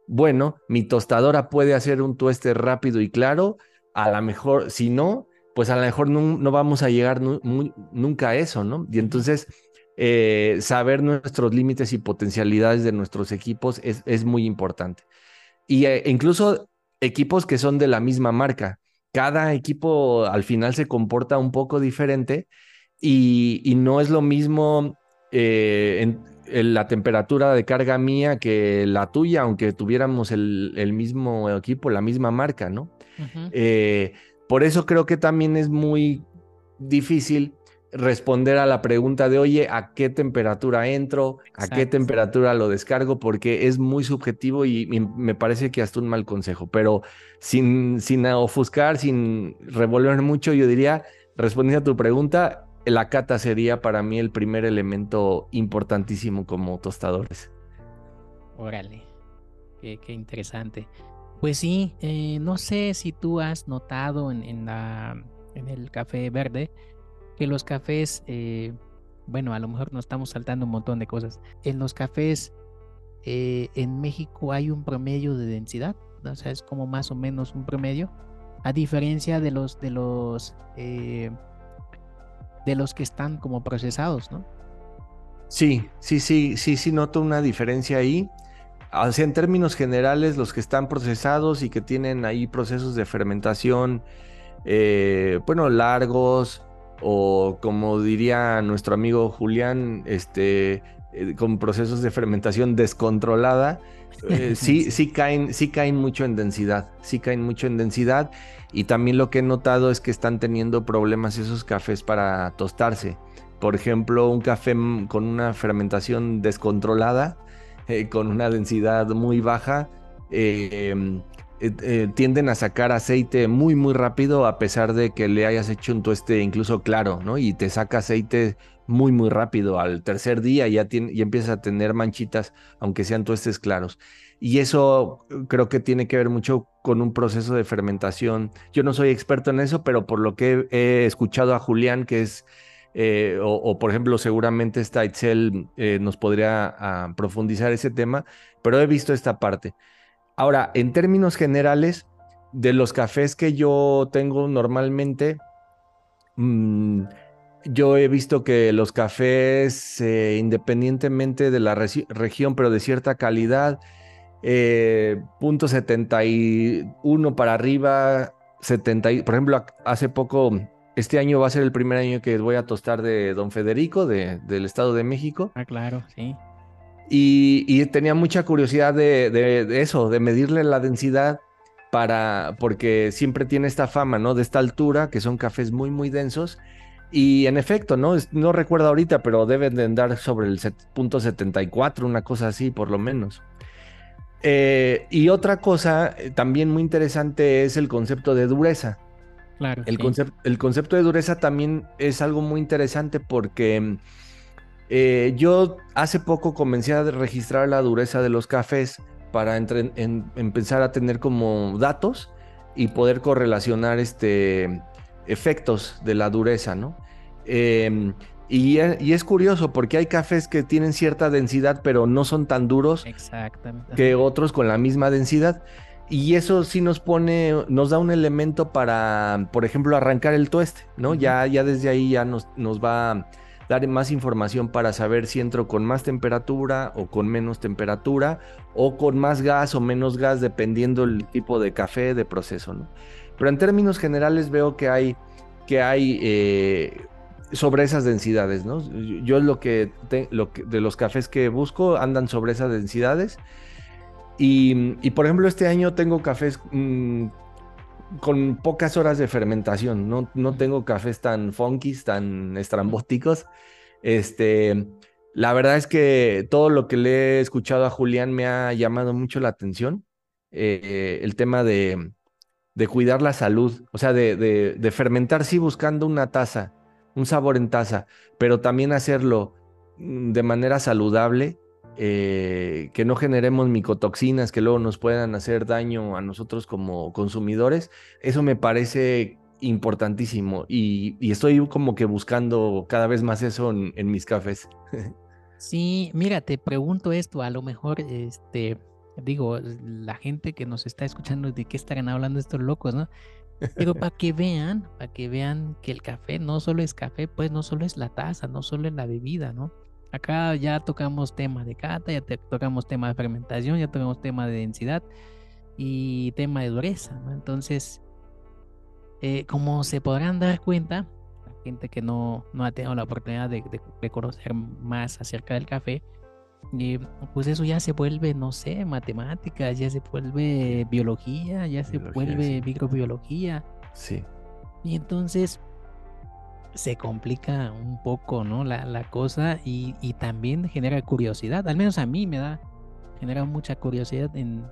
Bueno, mi tostadora puede hacer un tueste rápido y claro. A lo mejor, si no, pues a lo mejor no, vamos a llegar nunca a eso, ¿no? Y entonces, eh, saber nuestros límites y potencialidades de nuestros equipos es, es muy importante. Y eh, incluso equipos que son de la misma marca. Cada equipo al final se comporta un poco diferente y, no es lo mismo eh, en, la temperatura de carga mía que la tuya, aunque tuviéramos el, mismo equipo, la misma marca, ¿no? Por eso creo que también es muy difícil responder a la pregunta de, oye, ¿a qué temperatura entro? ¿A qué temperatura lo descargo? Porque es muy subjetivo y, me parece que hasta un mal consejo. Pero sin, sin ofuscar, sin revolver mucho, yo diría, respondiendo a tu pregunta, la cata sería para mí el primer elemento importantísimo como tostadores. Órale, qué, interesante. Pues sí, eh, no sé si tú has notado en, la, en el café verde, que los cafés, eh, bueno, a lo mejor nos estamos saltando un montón de cosas. En los cafés eh, en México hay un promedio de densidad, o sea, es como más o menos un promedio, a diferencia de los de los eh, de los que están como procesados, ¿no? Sí, sí, sí, sí, sí noto una diferencia ahí. O sea, en términos generales, los que están procesados y que tienen ahí procesos de fermentación, bueno, largos, o como diría nuestro amigo Julián, este, eh, con procesos de fermentación descontrolada, eh, sí, sí, caen, sí caen mucho en densidad, sí caen mucho en densidad y también lo que he notado es que están teniendo problemas esos cafés para tostarse. Por ejemplo, un café con una fermentación descontrolada, eh, con una densidad muy baja, eh, eh, tienden a sacar aceite muy muy rápido a pesar de que le hayas hecho un tueste incluso claro, ¿no? Y te saca aceite muy muy rápido. Al tercer día ya, tiene, ya empieza a tener manchitas, aunque sean tuestes claros. Y eso eh, creo que tiene que ver mucho con un proceso de fermentación. Yo no soy experto en eso, pero por lo que he escuchado a Julián, que es, o, por ejemplo, seguramente esta Itzel nos podría ah, profundizar ese tema, pero he visto esta parte. Ahora, en términos generales, de los cafés que yo tengo normalmente, mm, yo he visto que los cafés, eh, independientemente de la región, pero de cierta calidad, eh, punto 71 para arriba, 70, por ejemplo, hace poco, este año va a ser el primer año que voy a tostar de Don Federico, del Estado de México. Ah, claro, sí. Y, tenía mucha curiosidad de, eso, de medirle la densidad para, porque siempre tiene esta fama, ¿no? De esta altura, que son cafés muy, muy densos. Y en efecto, ¿no? No recuerdo ahorita, pero deben de andar sobre el punto 74, una cosa así, por lo menos. Eh, y otra cosa eh, también muy interesante es el concepto de dureza. Claro. El, el concepto de dureza también es algo muy interesante porque eh, yo hace poco comencé a registrar la dureza de los cafés para empezar a tener como datos y poder correlacionar este, efectos de la dureza, ¿no? Em, y, es curioso porque hay cafés que tienen cierta densidad, pero no son tan duros que otros con la misma densidad. Y eso sí nos pone, nos da un elemento para, por ejemplo, arrancar el tueste, ¿no? ya, ya desde ahí ya nos, nos va dar más información para saber si entro con más temperatura o con menos temperatura o con más gas o menos gas dependiendo el tipo de café de proceso, ¿no? Pero en términos generales veo que hay, que hay eh, sobre esas densidades, ¿no? Yo lo que, lo de los cafés que busco andan sobre esas densidades. Y, por ejemplo, este año tengo cafés mm, con pocas horas de fermentación. No, no tengo cafés tan funky, tan estrambóticos. Este, la verdad es que todo lo que le he escuchado a Julián me ha llamado mucho la atención. Eh, el tema de, de, cuidar la salud, o sea, de, de, fermentar, sí, buscando una taza, un sabor en taza, pero también hacerlo mm, de manera saludable eh, que no generemos micotoxinas que luego nos puedan hacer daño a nosotros como consumidores. Eso me parece importantísimo y, estoy como que buscando cada vez más eso en, mis cafés. Sí, mira, te pregunto esto, a lo mejor, este, digo, la gente que nos está escuchando, ¿de qué estarán hablando estos locos, no? Pero para que vean, para que vean que el café no solo es café, pues no solo es la taza, no solo es la bebida, ¿no? Acá ya tocamos tema de cata, ya tocamos tema de fermentación, ya tocamos tema de densidad y tema de dureza, ¿no? Entonces, eh, como se podrán dar cuenta, la gente que no, no ha tenido la oportunidad de, conocer más acerca del café, eh, pues eso ya se vuelve, no sé, matemáticas, ya se vuelve biología, ya se vuelve microbiología. Sí. Y entonces se complica un poco, ¿no? La, la cosa y, y, también genera curiosidad, al menos a mí me da, genera mucha curiosidad en,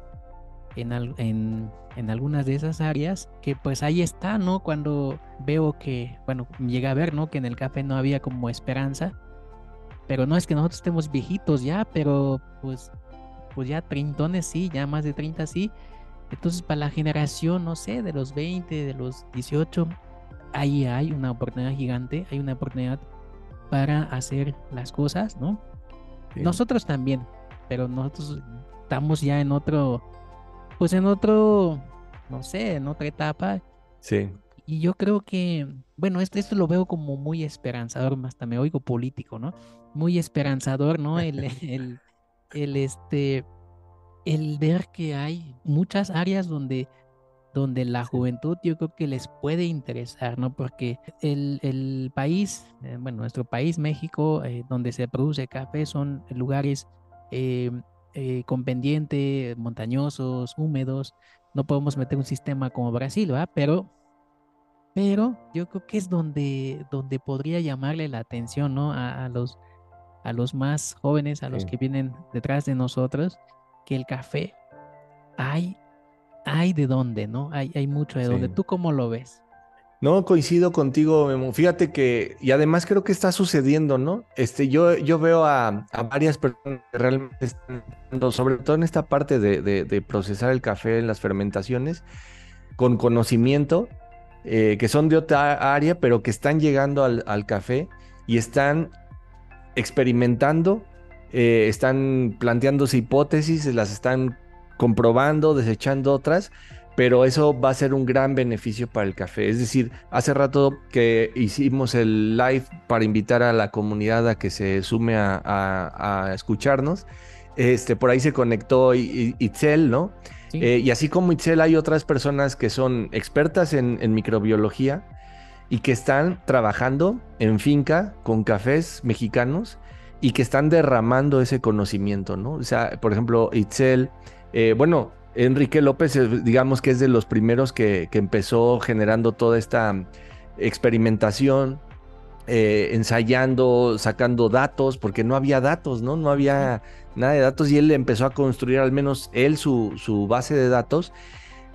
en, en, algunas de esas áreas, que pues ahí está, ¿no? Cuando veo que, bueno, llega a ver, ¿no? Que en el café no había como esperanza, pero no es que nosotros estemos viejitos ya, pero pues, pues ya treintones sí, ya más de 30 sí. Entonces para la generación, no sé, de los 20, de los 18, ahí hay una oportunidad gigante, hay una oportunidad para hacer las cosas, ¿no? Nosotros también, pero nosotros estamos ya en otro, pues en otro, no sé, en otra etapa. Sí. Y yo creo que, bueno, esto, esto lo veo como muy esperanzador, hasta me oigo político, ¿no? Muy esperanzador, ¿no? El, el, el, este, el ver que hay muchas áreas donde, donde la juventud yo creo que les puede interesar, ¿no? Porque el, el país, eh, bueno, nuestro país, México, eh, donde se produce café, son lugares eh, eh, con pendiente, montañosos, húmedos. No podemos meter un sistema como Brasil, ¿verdad? Pero, pero yo creo que es donde, donde podría llamarle la atención, ¿no? A, los, a los más jóvenes, a los que vienen detrás de nosotros, que el café hay, hay de dónde, ¿no? Hay, hay mucho de dónde. ¿Tú cómo lo ves? No, coincido contigo, Memo. Fíjate que, y además creo que está sucediendo, ¿no? Este, yo, yo veo a, varias personas que realmente están, sobre todo en esta parte de, procesar el café en las fermentaciones, con conocimiento, eh, que son de otra área, pero que están llegando al, café y están experimentando, eh, están planteándose hipótesis, las están comprobando, desechando otras, pero eso va a ser un gran beneficio para el café. Es decir, hace rato que hicimos el live para invitar a la comunidad a que se sume a, escucharnos, este, por ahí se conectó Itzel, ¿no? Eh, y así como Itzel hay otras personas que son expertas en, en microbiología y que están trabajando en finca con cafés mexicanos y que están derramando ese conocimiento, ¿no? O sea, por ejemplo, Itzel, eh, bueno, Enrique López, digamos que es de los primeros que, empezó generando toda esta experimentación, eh, ensayando, sacando datos, porque no había datos, ¿no? No había nada de datos y él empezó a construir al menos él su, su base de datos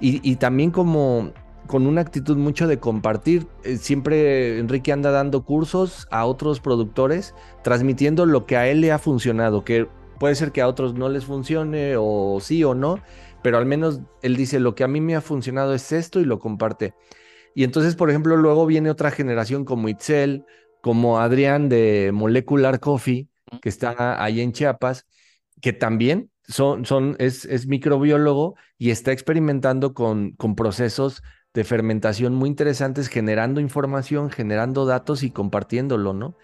y, también como con una actitud mucho de compartir. Eh, siempre Enrique anda dando cursos a otros productores, transmitiendo lo que a él le ha funcionado, que puede ser que a otros no les funcione o sí o no, pero al menos él dice, lo que a mí me ha funcionado es esto y lo comparte. Y entonces, por ejemplo, luego viene otra generación como Itzel, como Adrián de Molecular Coffee, que está ahí en Chiapas, que también son, son, es, es microbiólogo y está experimentando con, con procesos de fermentación muy interesantes, generando información, generando datos y compartiéndolo, ¿no?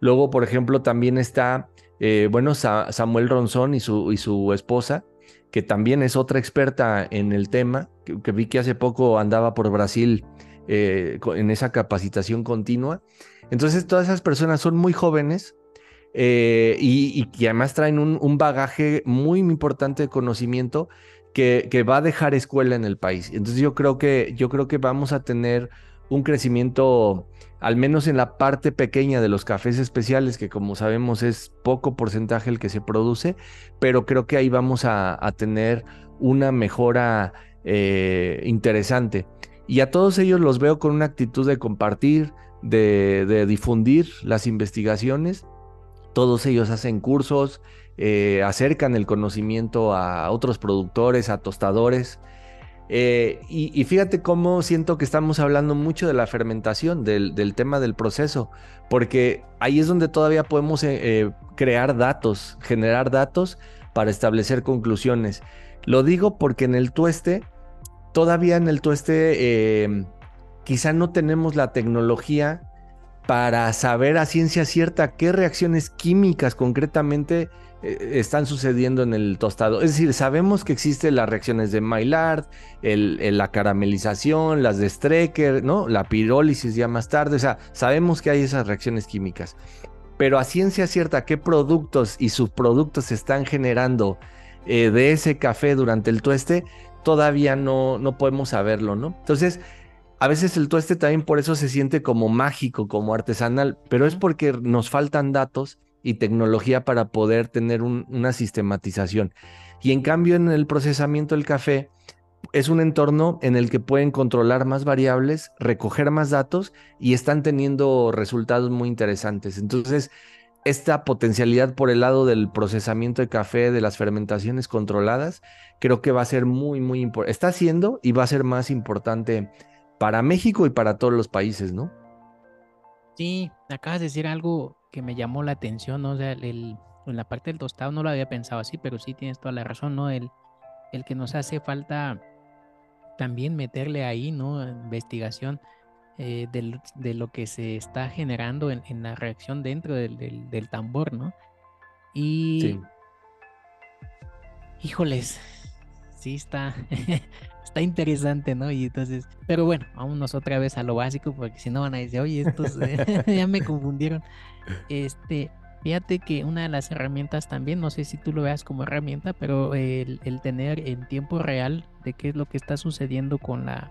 Luego, por ejemplo, también está, eh, bueno, Samuel Ronzón y su, y su esposa, que también es otra experta en el tema, que, vi que hace poco andaba por Brasil eh, en esa capacitación continua. Entonces, todas esas personas son muy jóvenes eh, y, que además traen un, bagaje muy importante de conocimiento que, que, va a dejar escuela en el país. Entonces, yo creo que, yo creo que vamos a tener un crecimiento al menos en la parte pequeña de los cafés especiales, que como sabemos es poco porcentaje el que se produce, pero creo que ahí vamos a, tener una mejora eh, interesante. Y a todos ellos los veo con una actitud de compartir, de, difundir las investigaciones. Todos ellos hacen cursos, eh, acercan el conocimiento a otros productores, a tostadores. Eh, y, fíjate cómo siento que estamos hablando mucho de la fermentación, del, tema del proceso, porque ahí es donde todavía podemos eh, eh, crear datos, generar datos para establecer conclusiones. Lo digo porque en el tueste, todavía en el tueste, quizá no tenemos la tecnología para saber a ciencia cierta qué reacciones químicas concretamente están sucediendo en el tostado. Es decir, sabemos que existen las reacciones de Maillard, la caramelización, las de Strecker, ¿no? La pirólisis ya más tarde. O sea, sabemos que hay esas reacciones químicas. Pero a ciencia cierta, ¿qué productos y subproductos se están generando eh, de ese café durante el tueste? Todavía no, no podemos saberlo, ¿no? Entonces, a veces el tueste también por eso se siente como mágico, como artesanal, pero es porque nos faltan datos y tecnología para poder tener una sistematización. Y en cambio en el procesamiento del café es un entorno en el que pueden controlar más variables, recoger más datos y están teniendo resultados muy interesantes. Entonces, esta potencialidad por el lado del procesamiento de café, de las fermentaciones controladas, creo que va a ser muy, muy importante. Está siendo y va a ser más importante para México y para todos los países, ¿no? Sí, acabas de decir algo que me llamó la atención, ¿no? O sea, el, en la parte del tostado no lo había pensado así, pero sí tienes toda la razón, ¿no? El, el que nos hace falta también meterle ahí, ¿no? Investigación eh, de lo que se está generando en, la reacción dentro del, tambor, ¿no? Y... Sí. Híjoles, sí está, está interesante, ¿no? Y entonces, pero bueno, vámonos otra vez a lo básico, porque si no van a decir, oye, estos ya me confundieron. Este, fíjate que una de las herramientas también, no sé si tú lo veas como herramienta, pero el, tener en tiempo real de qué es lo que está sucediendo con la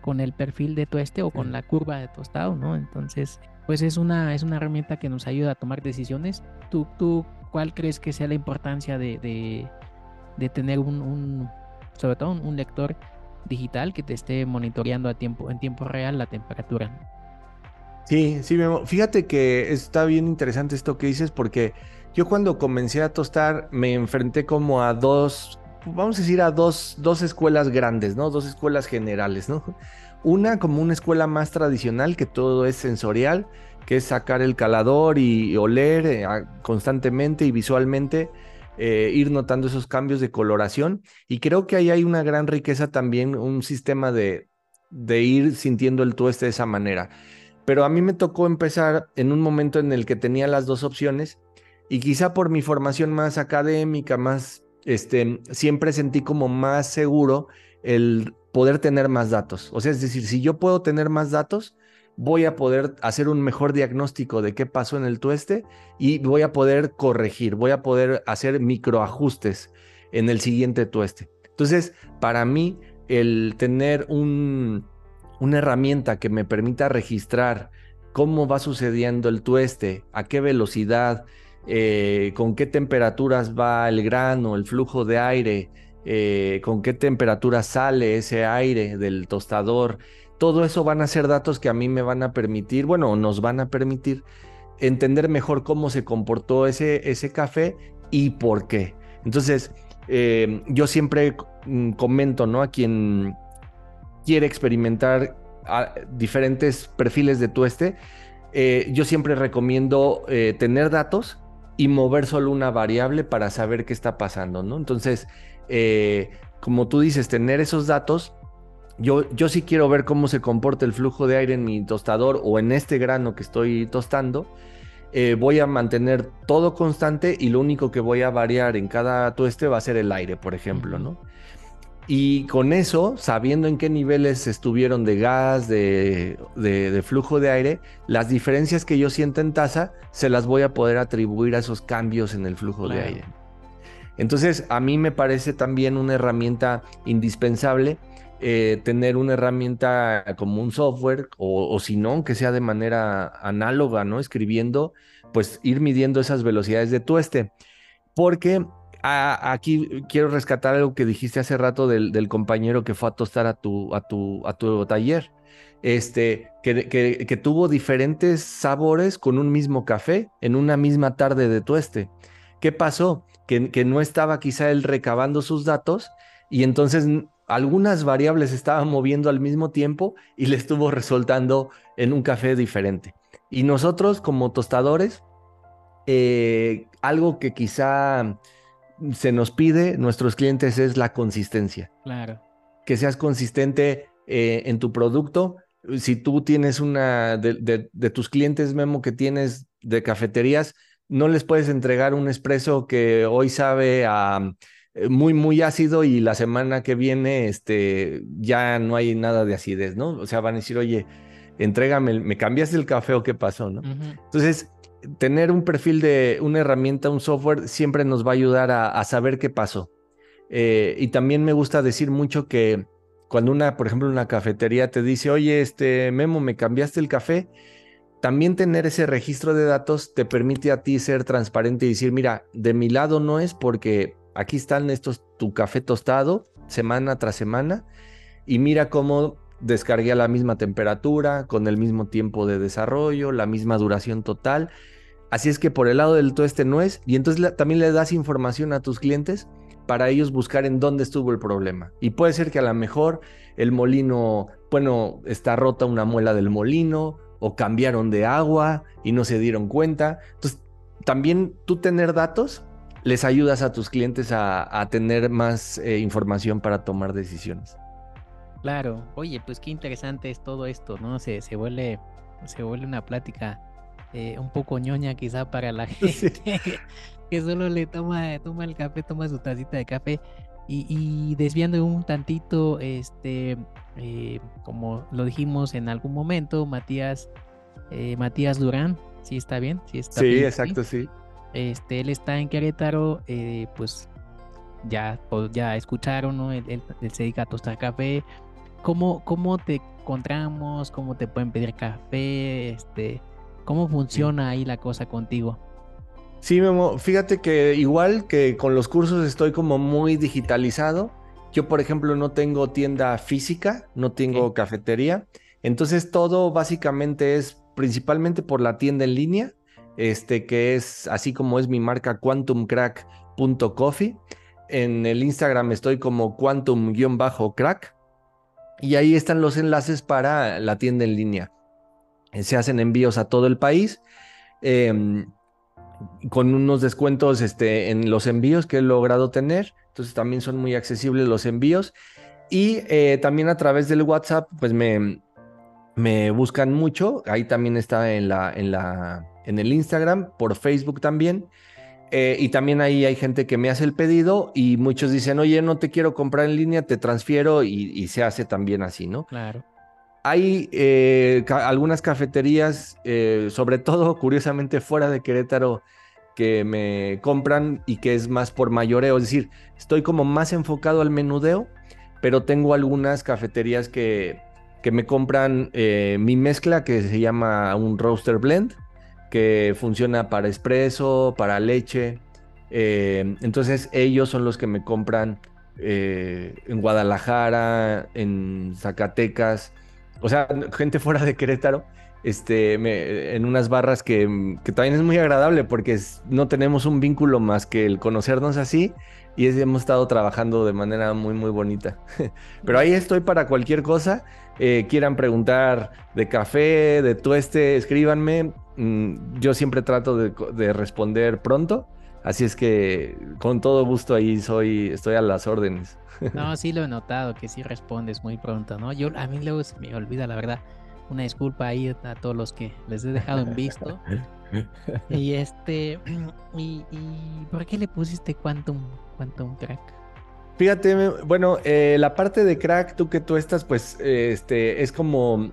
con el perfil de tueste o con la curva de tostado, ¿no? Entonces, pues es una, es una herramienta que nos ayuda a tomar decisiones. ¿Tú, tú cuál crees que sea la importancia de, de, tener un, sobre todo un, lector digital que te esté monitoreando a tiempo, en tiempo real la temperatura? Sí, sí, fíjate que está bien interesante esto que dices porque yo cuando comencé a tostar me enfrenté como a dos, vamos a decir a dos, dos escuelas grandes, ¿no? Dos escuelas generales, ¿no? Una como una escuela más tradicional que todo es sensorial, que es sacar el calador y oler eh, constantemente y visualmente, eh, ir notando esos cambios de coloración. Y creo que ahí hay una gran riqueza también, un sistema de, de ir sintiendo el tueste de esa manera. Pero a mí me tocó empezar en un momento en el que tenía las dos opciones y quizá por mi formación más académica, más, este, siempre sentí como más seguro el poder tener más datos. O sea, es decir, si yo puedo tener más datos, voy a poder hacer un mejor diagnóstico de qué pasó en el tueste y voy a poder corregir, voy a poder hacer microajustes en el siguiente tueste. Entonces, para mí, el tener un, una herramienta que me permita registrar cómo va sucediendo el tueste, a qué velocidad, eh, con qué temperaturas va el grano, el flujo de aire, eh, con qué temperatura sale ese aire del tostador. Todo eso van a ser datos que a mí me van a permitir, bueno, nos van a permitir entender mejor cómo se comportó ese, ese café y por qué. Entonces, eh, yo siempre mm, comento, ¿no? A quien quiere experimentar diferentes perfiles de tueste, eh, yo siempre recomiendo eh, tener datos y mover solo una variable para saber qué está pasando, ¿no? Entonces, eh, como tú dices, tener esos datos, yo, yo sí quiero ver cómo se comporta el flujo de aire en mi tostador o en este grano que estoy tostando. voy a mantener todo constante y lo único que voy a variar en cada tueste va a ser el aire, por ejemplo, ¿no? Y con eso, sabiendo en qué niveles estuvieron de gas, de, flujo de aire, las diferencias que yo siento en tasa se las voy a poder atribuir a esos cambios en el flujo de aire. Entonces, a mí me parece también una herramienta indispensable eh, tener una herramienta como un software o, o si no, que sea de manera análoga, ¿no? Escribiendo, pues ir midiendo esas velocidades de tueste. Porque aquí quiero rescatar algo que dijiste hace rato del, compañero que fue a tostar a tu, a tu, a tu taller. Este, que, que, tuvo diferentes sabores con un mismo café en una misma tarde de tueste. ¿Qué pasó? Que, que no estaba quizá él recabando sus datos y entonces algunas variables estaban moviendo al mismo tiempo y le estuvo resultando en un café diferente. Y nosotros como tostadores, eh, algo que quizá se nos pide, nuestros clientes, es la consistencia. Claro. Que seas consistente eh, en tu producto. Si tú tienes una de, de, tus clientes, Memo, que tienes de cafeterías, no les puedes entregar un espresso que hoy sabe a eh, muy, muy ácido y la semana que viene este, ya no hay nada de acidez, ¿no? O sea, van a decir, oye, entrégame, ¿me cambiaste el café o qué pasó, no? Entonces, tener un perfil de una herramienta, un software, siempre nos va a ayudar a, saber qué pasó. Eh, y también me gusta decir mucho que cuando una, por ejemplo, una cafetería te dice, oye, este Memo, me cambiaste el café, también tener ese registro de datos te permite a ti ser transparente y decir, mira, de mi lado no es porque aquí están estos, tu café tostado semana tras semana y mira cómo descargué a la misma temperatura, con el mismo tiempo de desarrollo, la misma duración total. Así es que por el lado del tueste no es, y entonces también le das información a tus clientes para ellos buscar en dónde estuvo el problema. Y puede ser que a lo mejor el molino, bueno, está rota una muela del molino, o cambiaron de agua y no se dieron cuenta. Entonces, también tú tener datos les ayudas a tus clientes a, tener más eh, información para tomar decisiones. Claro, oye, pues qué interesante es todo esto, ¿no? Se, se vuelve, se vuelve una plática eh, un poco ñoña quizá para la gente que solo le toma, toma el café, toma su tacita de café y, desviando un tantito, este, eh, como lo dijimos en algún momento, Matías, Matías Durán, ¿sí está bien? Sí, está sí exacto, sí. Este, él está en Querétaro, eh, pues ya, pues, ya escucharon, ¿no? Él, se dedica a tostar café. ¿Cómo, ¿Cómo te encontramos? ¿Cómo te pueden pedir café? Este, ¿Cómo funciona ahí la cosa contigo? Sí, Memo, fíjate que igual que con los cursos estoy como muy digitalizado. Yo, por ejemplo, no tengo tienda física, no tengo cafetería. Entonces todo básicamente es principalmente por la tienda en línea este que es así como es mi marca quantumcrack.coffee. En el Instagram estoy como quantum-crack y ahí están los enlaces para la tienda en línea. Se hacen envíos a todo el país em, con unos descuentos este, en los envíos que he logrado tener. Entonces también son muy accesibles los envíos. Y eh, también a través del WhatsApp, pues me, me buscan mucho. Ahí también está en la, en la en el Instagram, por Facebook también. Eh, y también ahí hay gente que me hace el pedido y muchos dicen, oye, no te quiero comprar en línea, te transfiero y, se hace también así, ¿no? Claro. Hay eh, algunas cafeterías, eh, sobre todo curiosamente fuera de Querétaro, que me compran y que es más por mayoreo, es decir, estoy como más enfocado al menudeo, pero tengo algunas cafeterías que, que me compran mi mezcla que se llama un roaster blend que funciona para espresso, para leche. Eh, entonces ellos son los que me compran eh, en Guadalajara, en Zacatecas, o sea, gente fuera de Querétaro, este, en unas barras que, también es muy agradable porque no tenemos un vínculo más que el conocernos así y hemos estado trabajando de manera muy, muy bonita. Pero ahí estoy para cualquier cosa. Eh, quieran preguntar de café, de tueste, escríbanme. Mm, yo siempre trato de, responder pronto, así es que con todo gusto ahí soy, estoy a las órdenes. No, sí lo he notado que sí respondes muy pronto, ¿no? Yo a mí luego se me olvida la verdad. Una disculpa ahí a todos los que les he dejado en visto. y este, y, ¿por qué le pusiste Quantum, Quantum Crack? Fíjate, bueno, eh, la parte de crack, tú que tú estás, pues, este, es como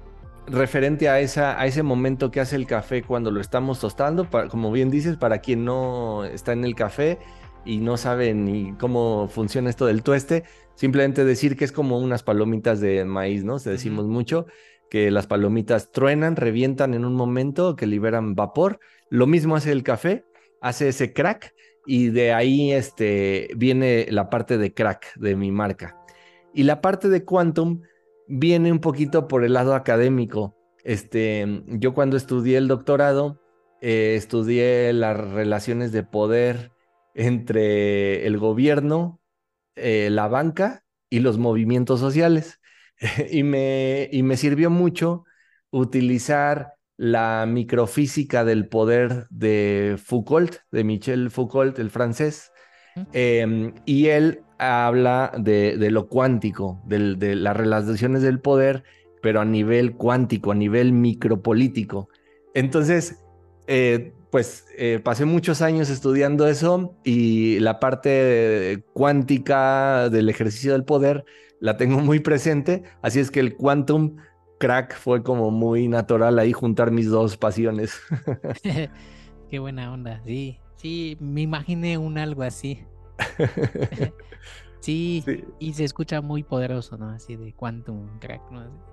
referente a, esa, a ese momento que hace el café cuando lo estamos tostando, como bien dices, para quien no está en el café y no sabe ni cómo funciona esto del tueste, simplemente decir que es como unas palomitas de maíz, ¿no? Se decimos mucho que las palomitas truenan, revientan en un momento, que liberan vapor. Lo mismo hace el café, hace ese crack y de ahí este, viene la parte de crack de mi marca. Y la parte de quantum viene un poquito por el lado académico. Este, yo cuando estudié el doctorado, eh, estudié las relaciones de poder entre el gobierno, eh, la banca y los movimientos sociales. y, me, y me sirvió mucho utilizar la microfísica del poder de Foucault, de Michel Foucault, el francés, em, y él habla de, lo cuántico, de las relaciones del poder, pero a nivel cuántico, a nivel micropolítico. Entonces, eh, pues eh, pasé muchos años estudiando eso y la parte cuántica del ejercicio del poder la tengo muy presente, así es que el quantum crack fue como muy natural ahí juntar mis dos pasiones. Qué buena onda, sí, sí, me imaginé un algo así. sí, y se escucha muy poderoso, ¿no? Así de quantum crack, ¿no?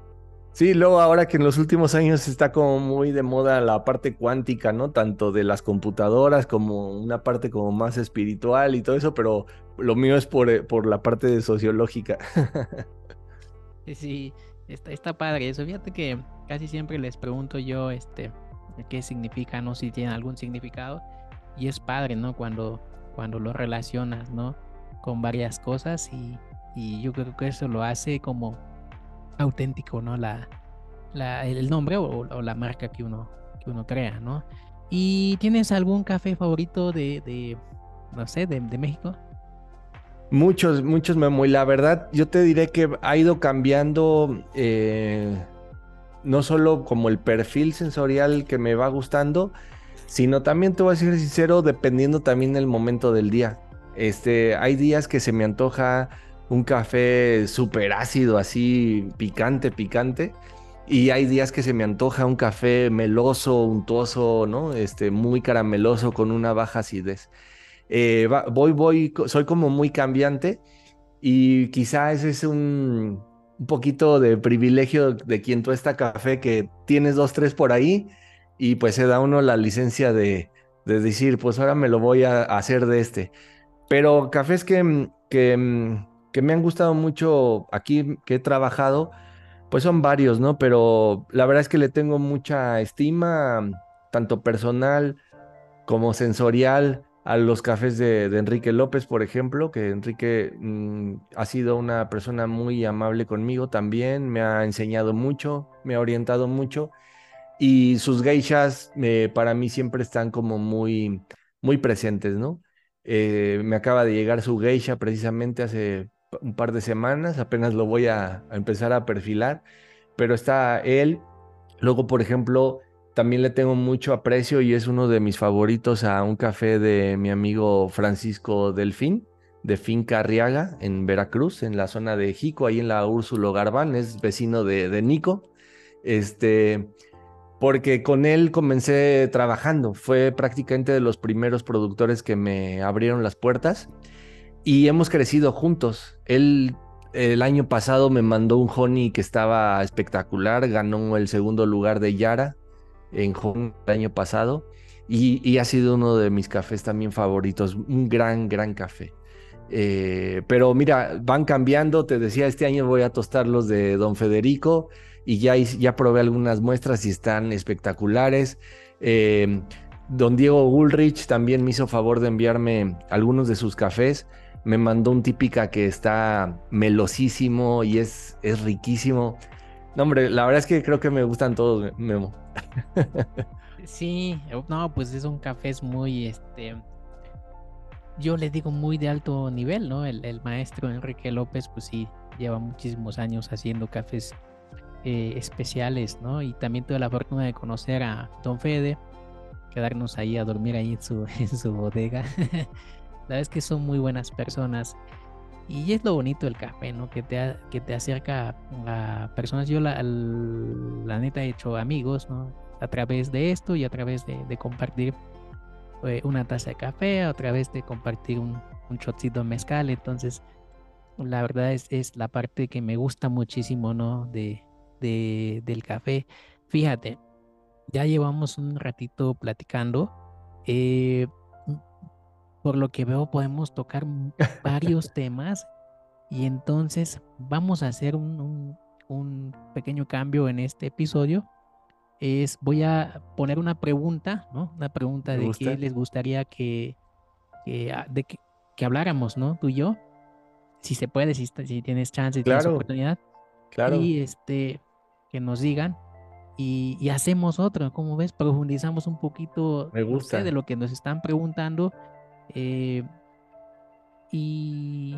Sí, luego ahora que en los últimos años está como muy de moda la parte cuántica, ¿no? Tanto de las computadoras como una parte como más espiritual y todo eso, pero lo mío es por, eh, por la parte sociológica. sí, está, está padre eso. Fíjate que casi siempre les pregunto yo este qué significa, no si tiene algún significado. Y es padre, ¿no? Cuando, cuando lo relacionas, ¿no? Con varias cosas y, y yo creo que eso lo hace como auténtico, ¿no? La, la, el nombre o, la marca que uno, que uno crea, ¿no? ¿Y tienes algún café favorito de, de no sé, de, México? Muchos, muchos, Memo. Y la verdad, yo te diré que ha ido cambiando eh, no solo como el perfil sensorial que me va gustando, sino también te voy a ser sincero, dependiendo también del momento del día. Este, hay días que se me antoja un café súper ácido, así picante, picante. Y hay días que se me antoja un café meloso, untuoso, ¿no? Este, muy carameloso con una baja acidez. Eh, voy, voy, soy como muy cambiante y quizá ese es un, poquito de privilegio de quien tú está café, que tienes dos, tres por ahí y pues se da uno la licencia de, de decir, pues ahora me lo voy a hacer de este. Pero cafés que, que que me han gustado mucho aquí que he trabajado, pues son varios, ¿no? Pero la verdad es que le tengo mucha estima, tanto personal como sensorial, a los cafés de, Enrique López, por ejemplo, que Enrique mm, ha sido una persona muy amable conmigo también, me ha enseñado mucho, me ha orientado mucho y sus geishas eh, para mí siempre están como muy, muy presentes, ¿no? Eh, me acaba de llegar su geisha precisamente hace un par de semanas, apenas lo voy a, empezar a perfilar, pero está él. Luego, por ejemplo, también le tengo mucho aprecio y es uno de mis favoritos a un café de mi amigo Francisco Delfín, de Finca Arriaga, en Veracruz, en la zona de Jico, ahí en la Úrsulo Garbán, es vecino de, de Nico. Este, porque con él comencé trabajando, fue prácticamente de los primeros productores que me abrieron las puertas y hemos crecido juntos. Él el año pasado me mandó un honey que estaba espectacular, ganó el segundo lugar de Yara en honey el año pasado y, ha sido uno de mis cafés también favoritos, un gran, gran café. Eh, pero mira, van cambiando, te decía, este año voy a tostar los de Don Federico y ya, ya probé algunas muestras y están espectaculares. Eh, don Diego Ulrich también me hizo favor de enviarme algunos de sus cafés me mandó un típica que está melosísimo y es, es riquísimo. No, hombre, la verdad es que creo que me gustan todos, Memo. Sí, no, pues es un café muy, este, yo le digo muy de alto nivel, ¿no? El, maestro Enrique López, pues sí, lleva muchísimos años haciendo cafés eh, especiales, ¿no? Y también tuve la fortuna de conocer a Don Fede, quedarnos ahí a dormir ahí en su, en su bodega. La verdad es que son muy buenas personas. Y es lo bonito del café, ¿no? Que te, que te acerca a personas. Yo la, la neta he hecho amigos, ¿no? A través de esto y a través de, compartir eh, una taza de café, a través de compartir un, un shotcito mezcal. Entonces, la verdad es, es la parte que me gusta muchísimo, ¿no? De, de, del café. Fíjate, ya llevamos un ratito platicando. Eh, por lo que veo podemos tocar varios temas y entonces vamos a hacer un, pequeño cambio en este episodio. Es, voy a poner una pregunta, ¿no? Una pregunta de qué les gustaría que, que, ah, de que, habláramos, ¿no? Tú y yo. si se puede, si, si tienes chance, si claro, tienes oportunidad. Claro. Y este, que nos digan y, hacemos otro, como ves, profundizamos un poquito Me gusta. de lo que nos están preguntando eh, y,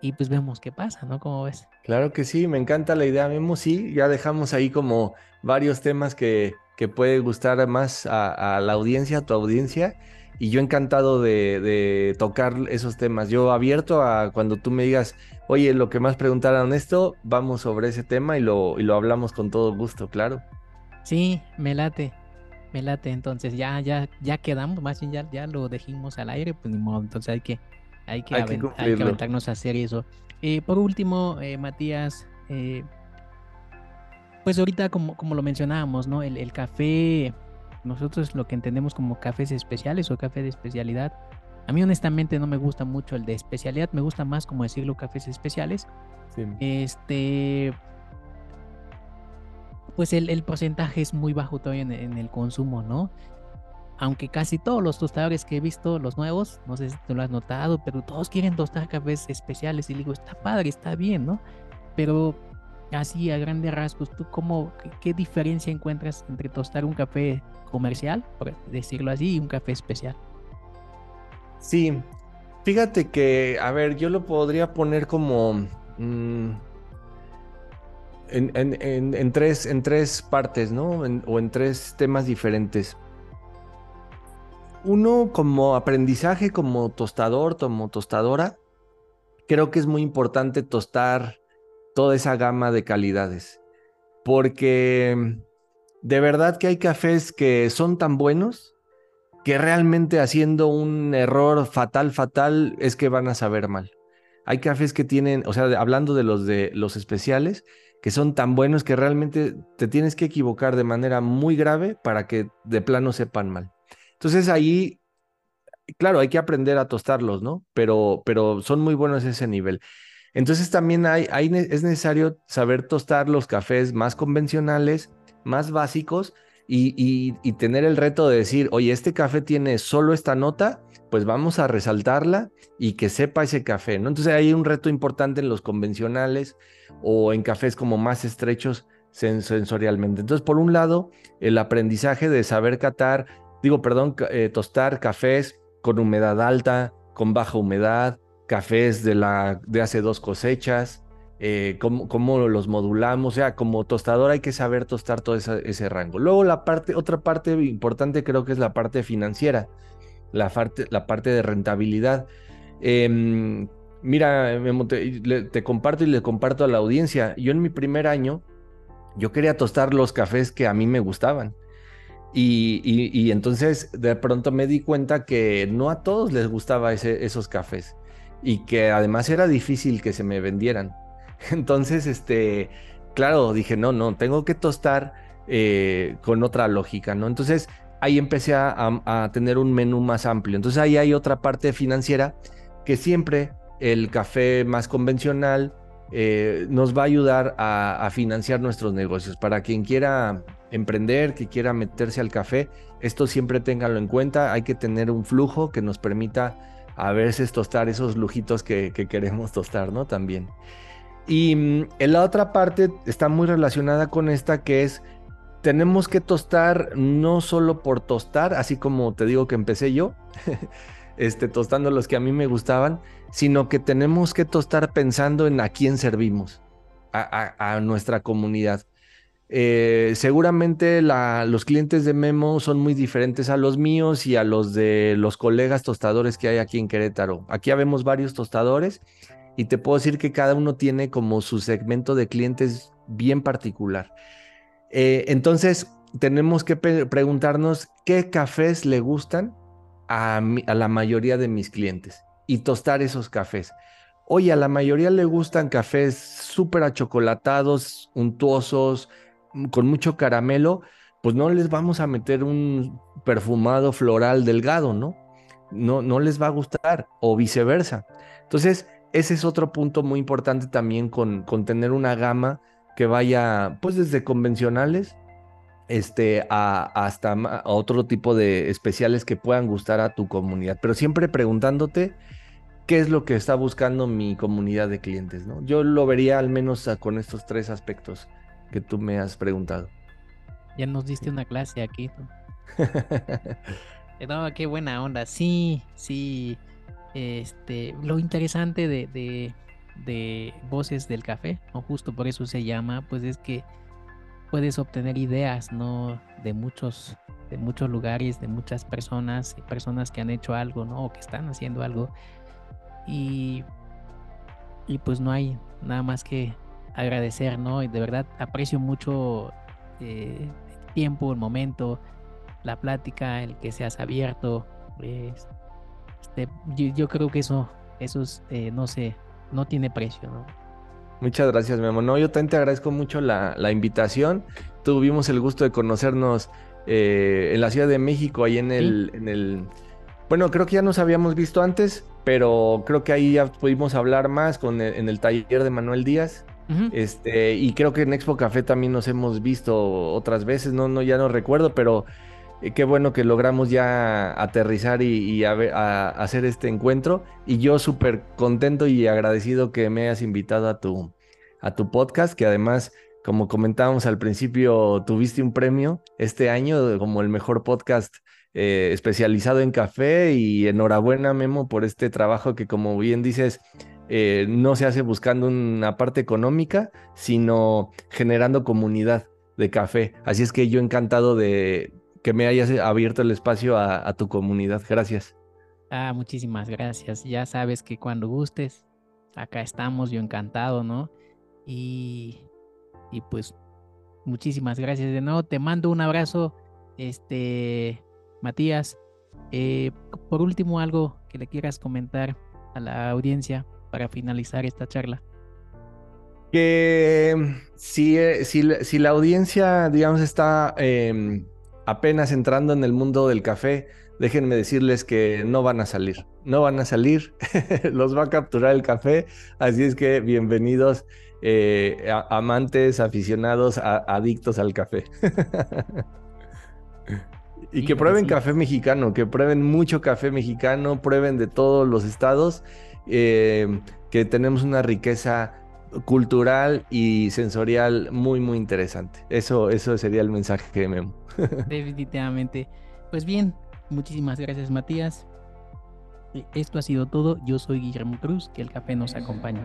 y, pues vemos qué pasa, ¿no? Como ves? Claro que sí, me encanta la idea, Memo, sí, ya dejamos ahí como varios temas que, que puede gustar más a, a la audiencia, a tu audiencia y yo encantado de, de, tocar esos temas. Yo abierto a cuando tú me digas, oye, lo que más preguntaron esto, vamos sobre ese tema y lo, y lo hablamos con todo gusto, claro. Sí, me late, me late. Entonces ya, ya, ya quedamos, más bien ya, ya lo dejimos al aire, pues ni modo. Entonces hay que, hay que, hay avent que, hay que aventarnos a hacer eso. Eh, por último, eh, Matías, eh, pues ahorita como, como lo mencionábamos, ¿no? El, el café nosotros lo que entendemos como cafés especiales o café de especialidad. A mí honestamente no me gusta mucho el de especialidad, me gusta más como decirlo cafés especiales. Sí. Este, pues el, el, porcentaje es muy bajo todavía en, en, el consumo, ¿no? Aunque casi todos los tostadores que he visto, los nuevos, no sé si tú lo has notado, pero todos quieren tostar cafés especiales y digo, está padre, está bien, ¿no? Pero así a grandes rasgos, ¿tú cómo, qué, qué, diferencia encuentras entre tostar un café comercial, por decirlo así, un café especial? Sí, fíjate que, a ver, yo lo podría poner como en, en, en, en, tres, en tres partes, ¿no? o en tres temas diferentes. Uno como aprendizaje, como tostador, como tostadora, creo que es muy importante tostar toda esa gama de calidades. Porque de verdad que hay cafés que son tan buenos que realmente haciendo un error fatal, fatal, es que van a saber mal. Hay cafés que tienen, o sea, hablando de los de los especiales, que son tan buenos que realmente te tienes que equivocar de manera muy grave para que de plano sepan mal. Entonces ahí, claro, hay que aprender a tostarlos, ¿no? Pero, pero son muy buenos ese nivel. Entonces también hay, es necesario saber tostar los cafés más convencionales, más básicos y, tener el reto de decir, oye, este café tiene solo esta nota, pues vamos a resaltarla y que sepa ese café, ¿no? Entonces hay un reto importante en los convencionales o en cafés como más estrechos sensorialmente. Entonces, por un lado, el aprendizaje de saber catar, digo, perdón, eh, tostar cafés con humedad alta, con baja humedad, cafés de, la, de hace dos cosechas, eh, cómo, cómo, los modulamos, o sea, como tostador hay que saber tostar todo esa, ese rango. Luego la parte, otra parte importante creo que es la parte financiera, la parte, la parte de rentabilidad. Eh, mira, te, te comparto y le comparto a la audiencia, yo en mi primer año, yo quería tostar los cafés que a mí me gustaban. Y, y, y, entonces de pronto me di cuenta que no a todos les gustaba ese, esos cafés y que además era difícil que se me vendieran. Entonces, este, claro, dije, no, no, tengo que tostar eh, con otra lógica, ¿no? Entonces, ahí empecé a, tener un menú más amplio. Entonces, ahí hay otra parte financiera que siempre el café más convencional eh, nos va a ayudar a, a financiar nuestros negocios. Para quien quiera emprender, que quiera meterse al café, esto siempre ténganlo en cuenta. Hay que tener un flujo que nos permita a veces tostar esos lujitos que, que queremos tostar, ¿no? También. Y mm, en la otra parte está muy relacionada con esta que es, tenemos que tostar no solo por tostar, así como te digo que empecé yo, este, tostando los que a mí me gustaban, sino que tenemos que tostar pensando en a quién servimos, a, a, nuestra comunidad. Eh, seguramente la, los clientes de Memo son muy diferentes a los míos y a los de los colegas tostadores que hay aquí en Querétaro. Aquí habemos varios tostadores y te puedo decir que cada uno tiene como su segmento de clientes bien particular. Eh, entonces, tenemos que preguntarnos qué cafés le gustan a, la mayoría de mis clientes y tostar esos cafés. Oye, a la mayoría le gustan cafés súper achocolatados, untuosos, con mucho caramelo, pues no les vamos a meter un perfumado floral delgado, ¿no? No, no les va a gustar, o viceversa. Entonces, ese es otro punto muy importante también con, con tener una gama que vaya, pues desde convencionales este, a, hasta a otro tipo de especiales que puedan gustar a tu comunidad. Pero siempre preguntándote qué es lo que está buscando mi comunidad de clientes, ¿no? Yo lo vería al menos con estos tres aspectos que tú me has preguntado. Ya nos diste una clase aquí. no, qué buena onda. Sí, sí. Este, lo interesante de, de, Voces del Café, o justo por eso se llama, pues es que puedes obtener ideas, ¿no? De muchos, de muchos lugares, de muchas personas, personas que han hecho algo, ¿no? O que están haciendo algo. Y, y pues no hay nada más que agradecer, ¿no? Y de verdad aprecio mucho eh, el tiempo, el momento, la plática, el que seas abierto. Este, yo, creo que eso, eso es, eh, no sé, no tiene precio, ¿no? Muchas gracias, Memo. No, yo también te agradezco mucho la, la invitación. Tuvimos el gusto de conocernos eh, en la Ciudad de México, ahí en el, en el... Bueno, creo que ya nos habíamos visto antes, pero creo que ahí ya pudimos hablar más con en el taller de Manuel Díaz. Este, y creo que en Expo Café también nos hemos visto otras veces, no, no, ya no recuerdo, pero eh, qué bueno que logramos ya aterrizar y, hacer este encuentro. Y yo súper contento y agradecido que me hayas invitado a tu, a tu podcast, que además, como comentábamos al principio, tuviste un premio este año como el mejor podcast eh, especializado en café. Y enhorabuena, Memo, por este trabajo que, como bien dices, eh, no se hace buscando una parte económica, sino generando comunidad de café. Así es que yo encantado de que me hayas abierto el espacio a, tu comunidad. Gracias. Ah, muchísimas gracias. Ya sabes que cuando gustes, acá estamos, yo encantado, ¿no? Y, y pues muchísimas gracias de nuevo. Te mando un abrazo, este, Matías. Eh, por último, algo que le quieras comentar a la audiencia para finalizar esta charla? Que si, eh, si, si la audiencia, digamos, está em, apenas entrando en el mundo del café, déjenme decirles que no van a salir, no van a salir, los va a capturar el café, así es que bienvenidos eh, amantes, aficionados, adictos al café. y que prueben café mexicano, que prueben mucho café mexicano, prueben de todos los estados eh, que tenemos una riqueza cultural y sensorial muy, muy interesante. Eso, eso sería el mensaje que Memo. Definitivamente. Pues bien, muchísimas gracias Matías. Esto ha sido todo. Yo soy Guillermo Cruz, que el café nos acompaña.